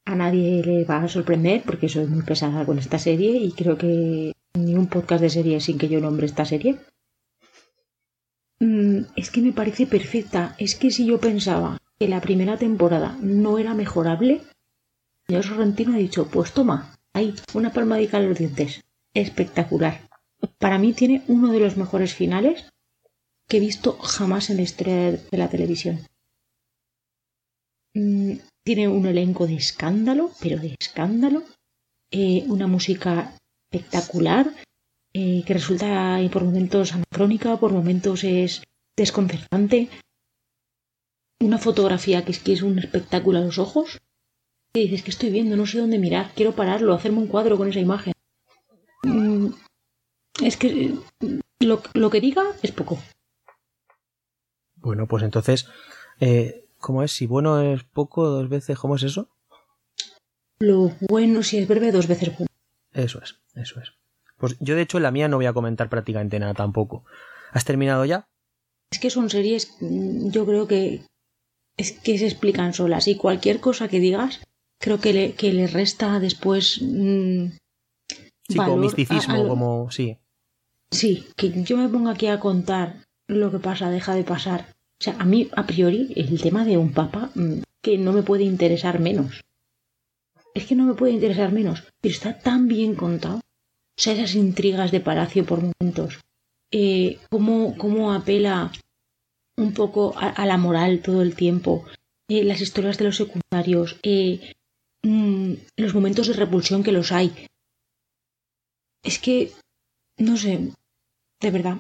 A nadie le va a sorprender porque soy muy pesada con esta serie y creo que ni un podcast de serie sin que yo nombre esta serie. Mm, es que me parece perfecta. Es que si yo pensaba que la primera temporada no era mejorable, señor Sorrentino ha dicho, pues toma, ahí, una palmadica en los dientes. Espectacular. Para mí tiene uno de los mejores finales que he visto jamás en la historia de la televisión. Mm, tiene un elenco de escándalo, pero de escándalo. Eh, una música espectacular, eh, que resulta por momentos anacrónica, por momentos es desconcertante. Una fotografía que es que es un espectáculo a los ojos. Y dices que estoy viendo, no sé dónde mirar, quiero pararlo, hacerme un cuadro con esa imagen. Mm, es que lo, lo, que diga es poco. Bueno, pues entonces, eh, ¿cómo es? Si bueno es poco, dos veces, ¿cómo es eso? Lo bueno, si es breve, dos veces bueno. Eso es, eso es. Pues yo de hecho en la mía no voy a comentar prácticamente nada tampoco. ¿Has terminado ya? Es que son series, mm, yo creo que es que se explican solas y cualquier cosa que digas creo que le, que le resta después mmm, sí, como misticismo, a, a, como sí. Sí, que yo me ponga aquí a contar lo que pasa, deja de pasar. O sea, a mí a priori el tema de un papa mmm, que no me puede interesar menos. Es que no me puede interesar menos, pero está tan bien contado o sea, esas intrigas de Palacio por momentos. Eh, cómo, cómo, apela un poco a, la moral todo el tiempo. Eh, las historias de los secundarios. Eh, mmm, los momentos de repulsión que los hay. Es que, no sé, de verdad.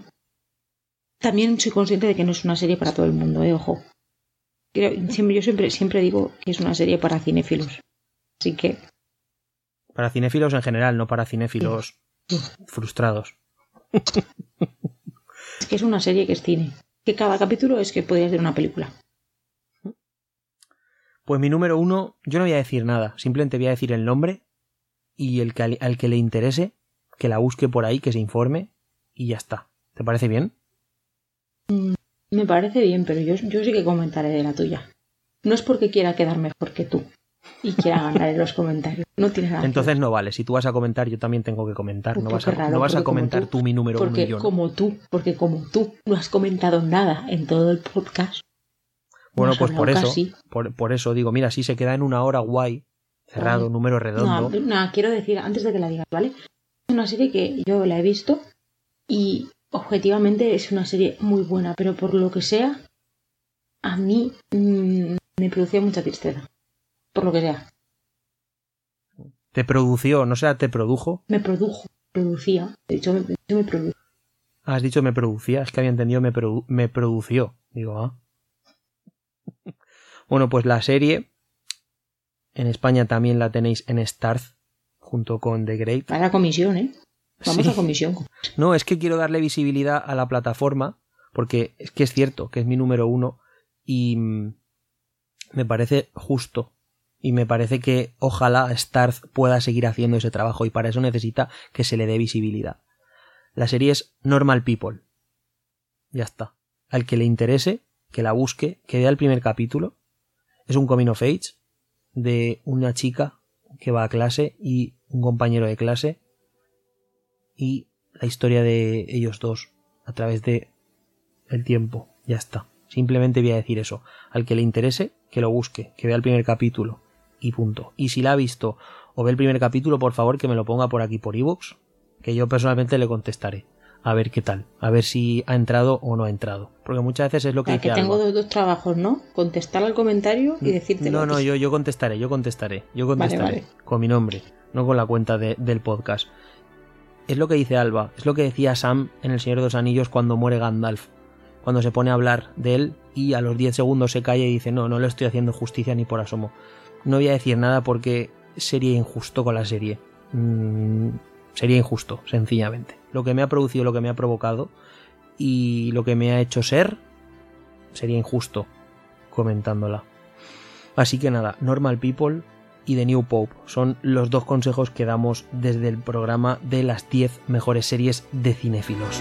También soy consciente de que no es una serie para todo el mundo, eh, ojo. Siempre, yo siempre, siempre digo que es una serie para cinéfilos. Así que para cinéfilos en general, no para cinéfilos frustrados. Es que es una serie que es cine. Que cada capítulo es que podría ser una película. Pues mi número uno, yo no voy a decir nada, simplemente voy a decir el nombre y el que, al que le interese, que la busque por ahí, que se informe y ya está. ¿Te parece bien? Mm, me parece bien, pero yo, yo sí que comentaré de la tuya. No es porque quiera quedar mejor que tú y quiera ganar en los comentarios. No tiene nada. Entonces no vale. Si tú vas a comentar, yo también tengo que comentar. no vas a, raro, no vas a comentar tú, tú, mi número porque uno yo. Como tú, porque como tú no has comentado nada en todo el podcast. Bueno, pues por eso, por, por, eso digo, mira, si se queda en una hora guay, cerrado, vale. número redondo. No, no, quiero decir, antes de que la digas, ¿vale? Es una serie que yo la he visto y objetivamente es una serie muy buena, pero por lo que sea, a mí mmm, me producía mucha tristeza por lo que sea. ¿Te produció? ¿No sea te produjo? Me produjo, producía. De hecho, me, yo me produjo. Ah, has dicho me producía, es que había entendido me, produ me produció. Digo, ah. bueno, pues la serie en España también la tenéis en Starz junto con The Great. A la comisión, ¿eh? Vamos sí. a comisión. No, es que quiero darle visibilidad a la plataforma porque es que es cierto que es mi número uno y mm, me parece justo y me parece que ojalá Starz pueda seguir haciendo ese trabajo y para eso necesita que se le dé visibilidad. La serie es Normal People. Ya está. Al que le interese, que la busque, que vea el primer capítulo. Es un coming of age de una chica que va a clase y un compañero de clase y la historia de ellos dos a través de el tiempo. Ya está. Simplemente voy a decir eso. Al que le interese, que lo busque, que vea el primer capítulo y punto. Y si la ha visto o ve el primer capítulo, por favor que me lo ponga por aquí por iVoox, que yo personalmente le contestaré. A ver qué tal, a ver si ha entrado o no ha entrado. Porque muchas veces es lo que que tengo dos, trabajos, ¿no? Contestar al comentario y decirte. No, no, yo, yo contestaré, yo contestaré, yo contestaré con mi nombre, no con la cuenta del podcast. Es lo que dice Alba, es lo que decía Sam en El Señor de los Anillos cuando muere Gandalf. Cuando se pone a hablar de él y a los 10 segundos se calla y dice, no, no le estoy haciendo justicia ni por asomo. No voy a decir nada porque sería injusto con la serie. Mm, sería injusto, sencillamente. Lo que me ha producido, lo que me ha provocado y lo que me ha hecho ser, sería injusto comentándola. Así que nada, Normal People y The New Pope son los dos consejos que damos desde el programa de las 10 mejores series de cinéfilos.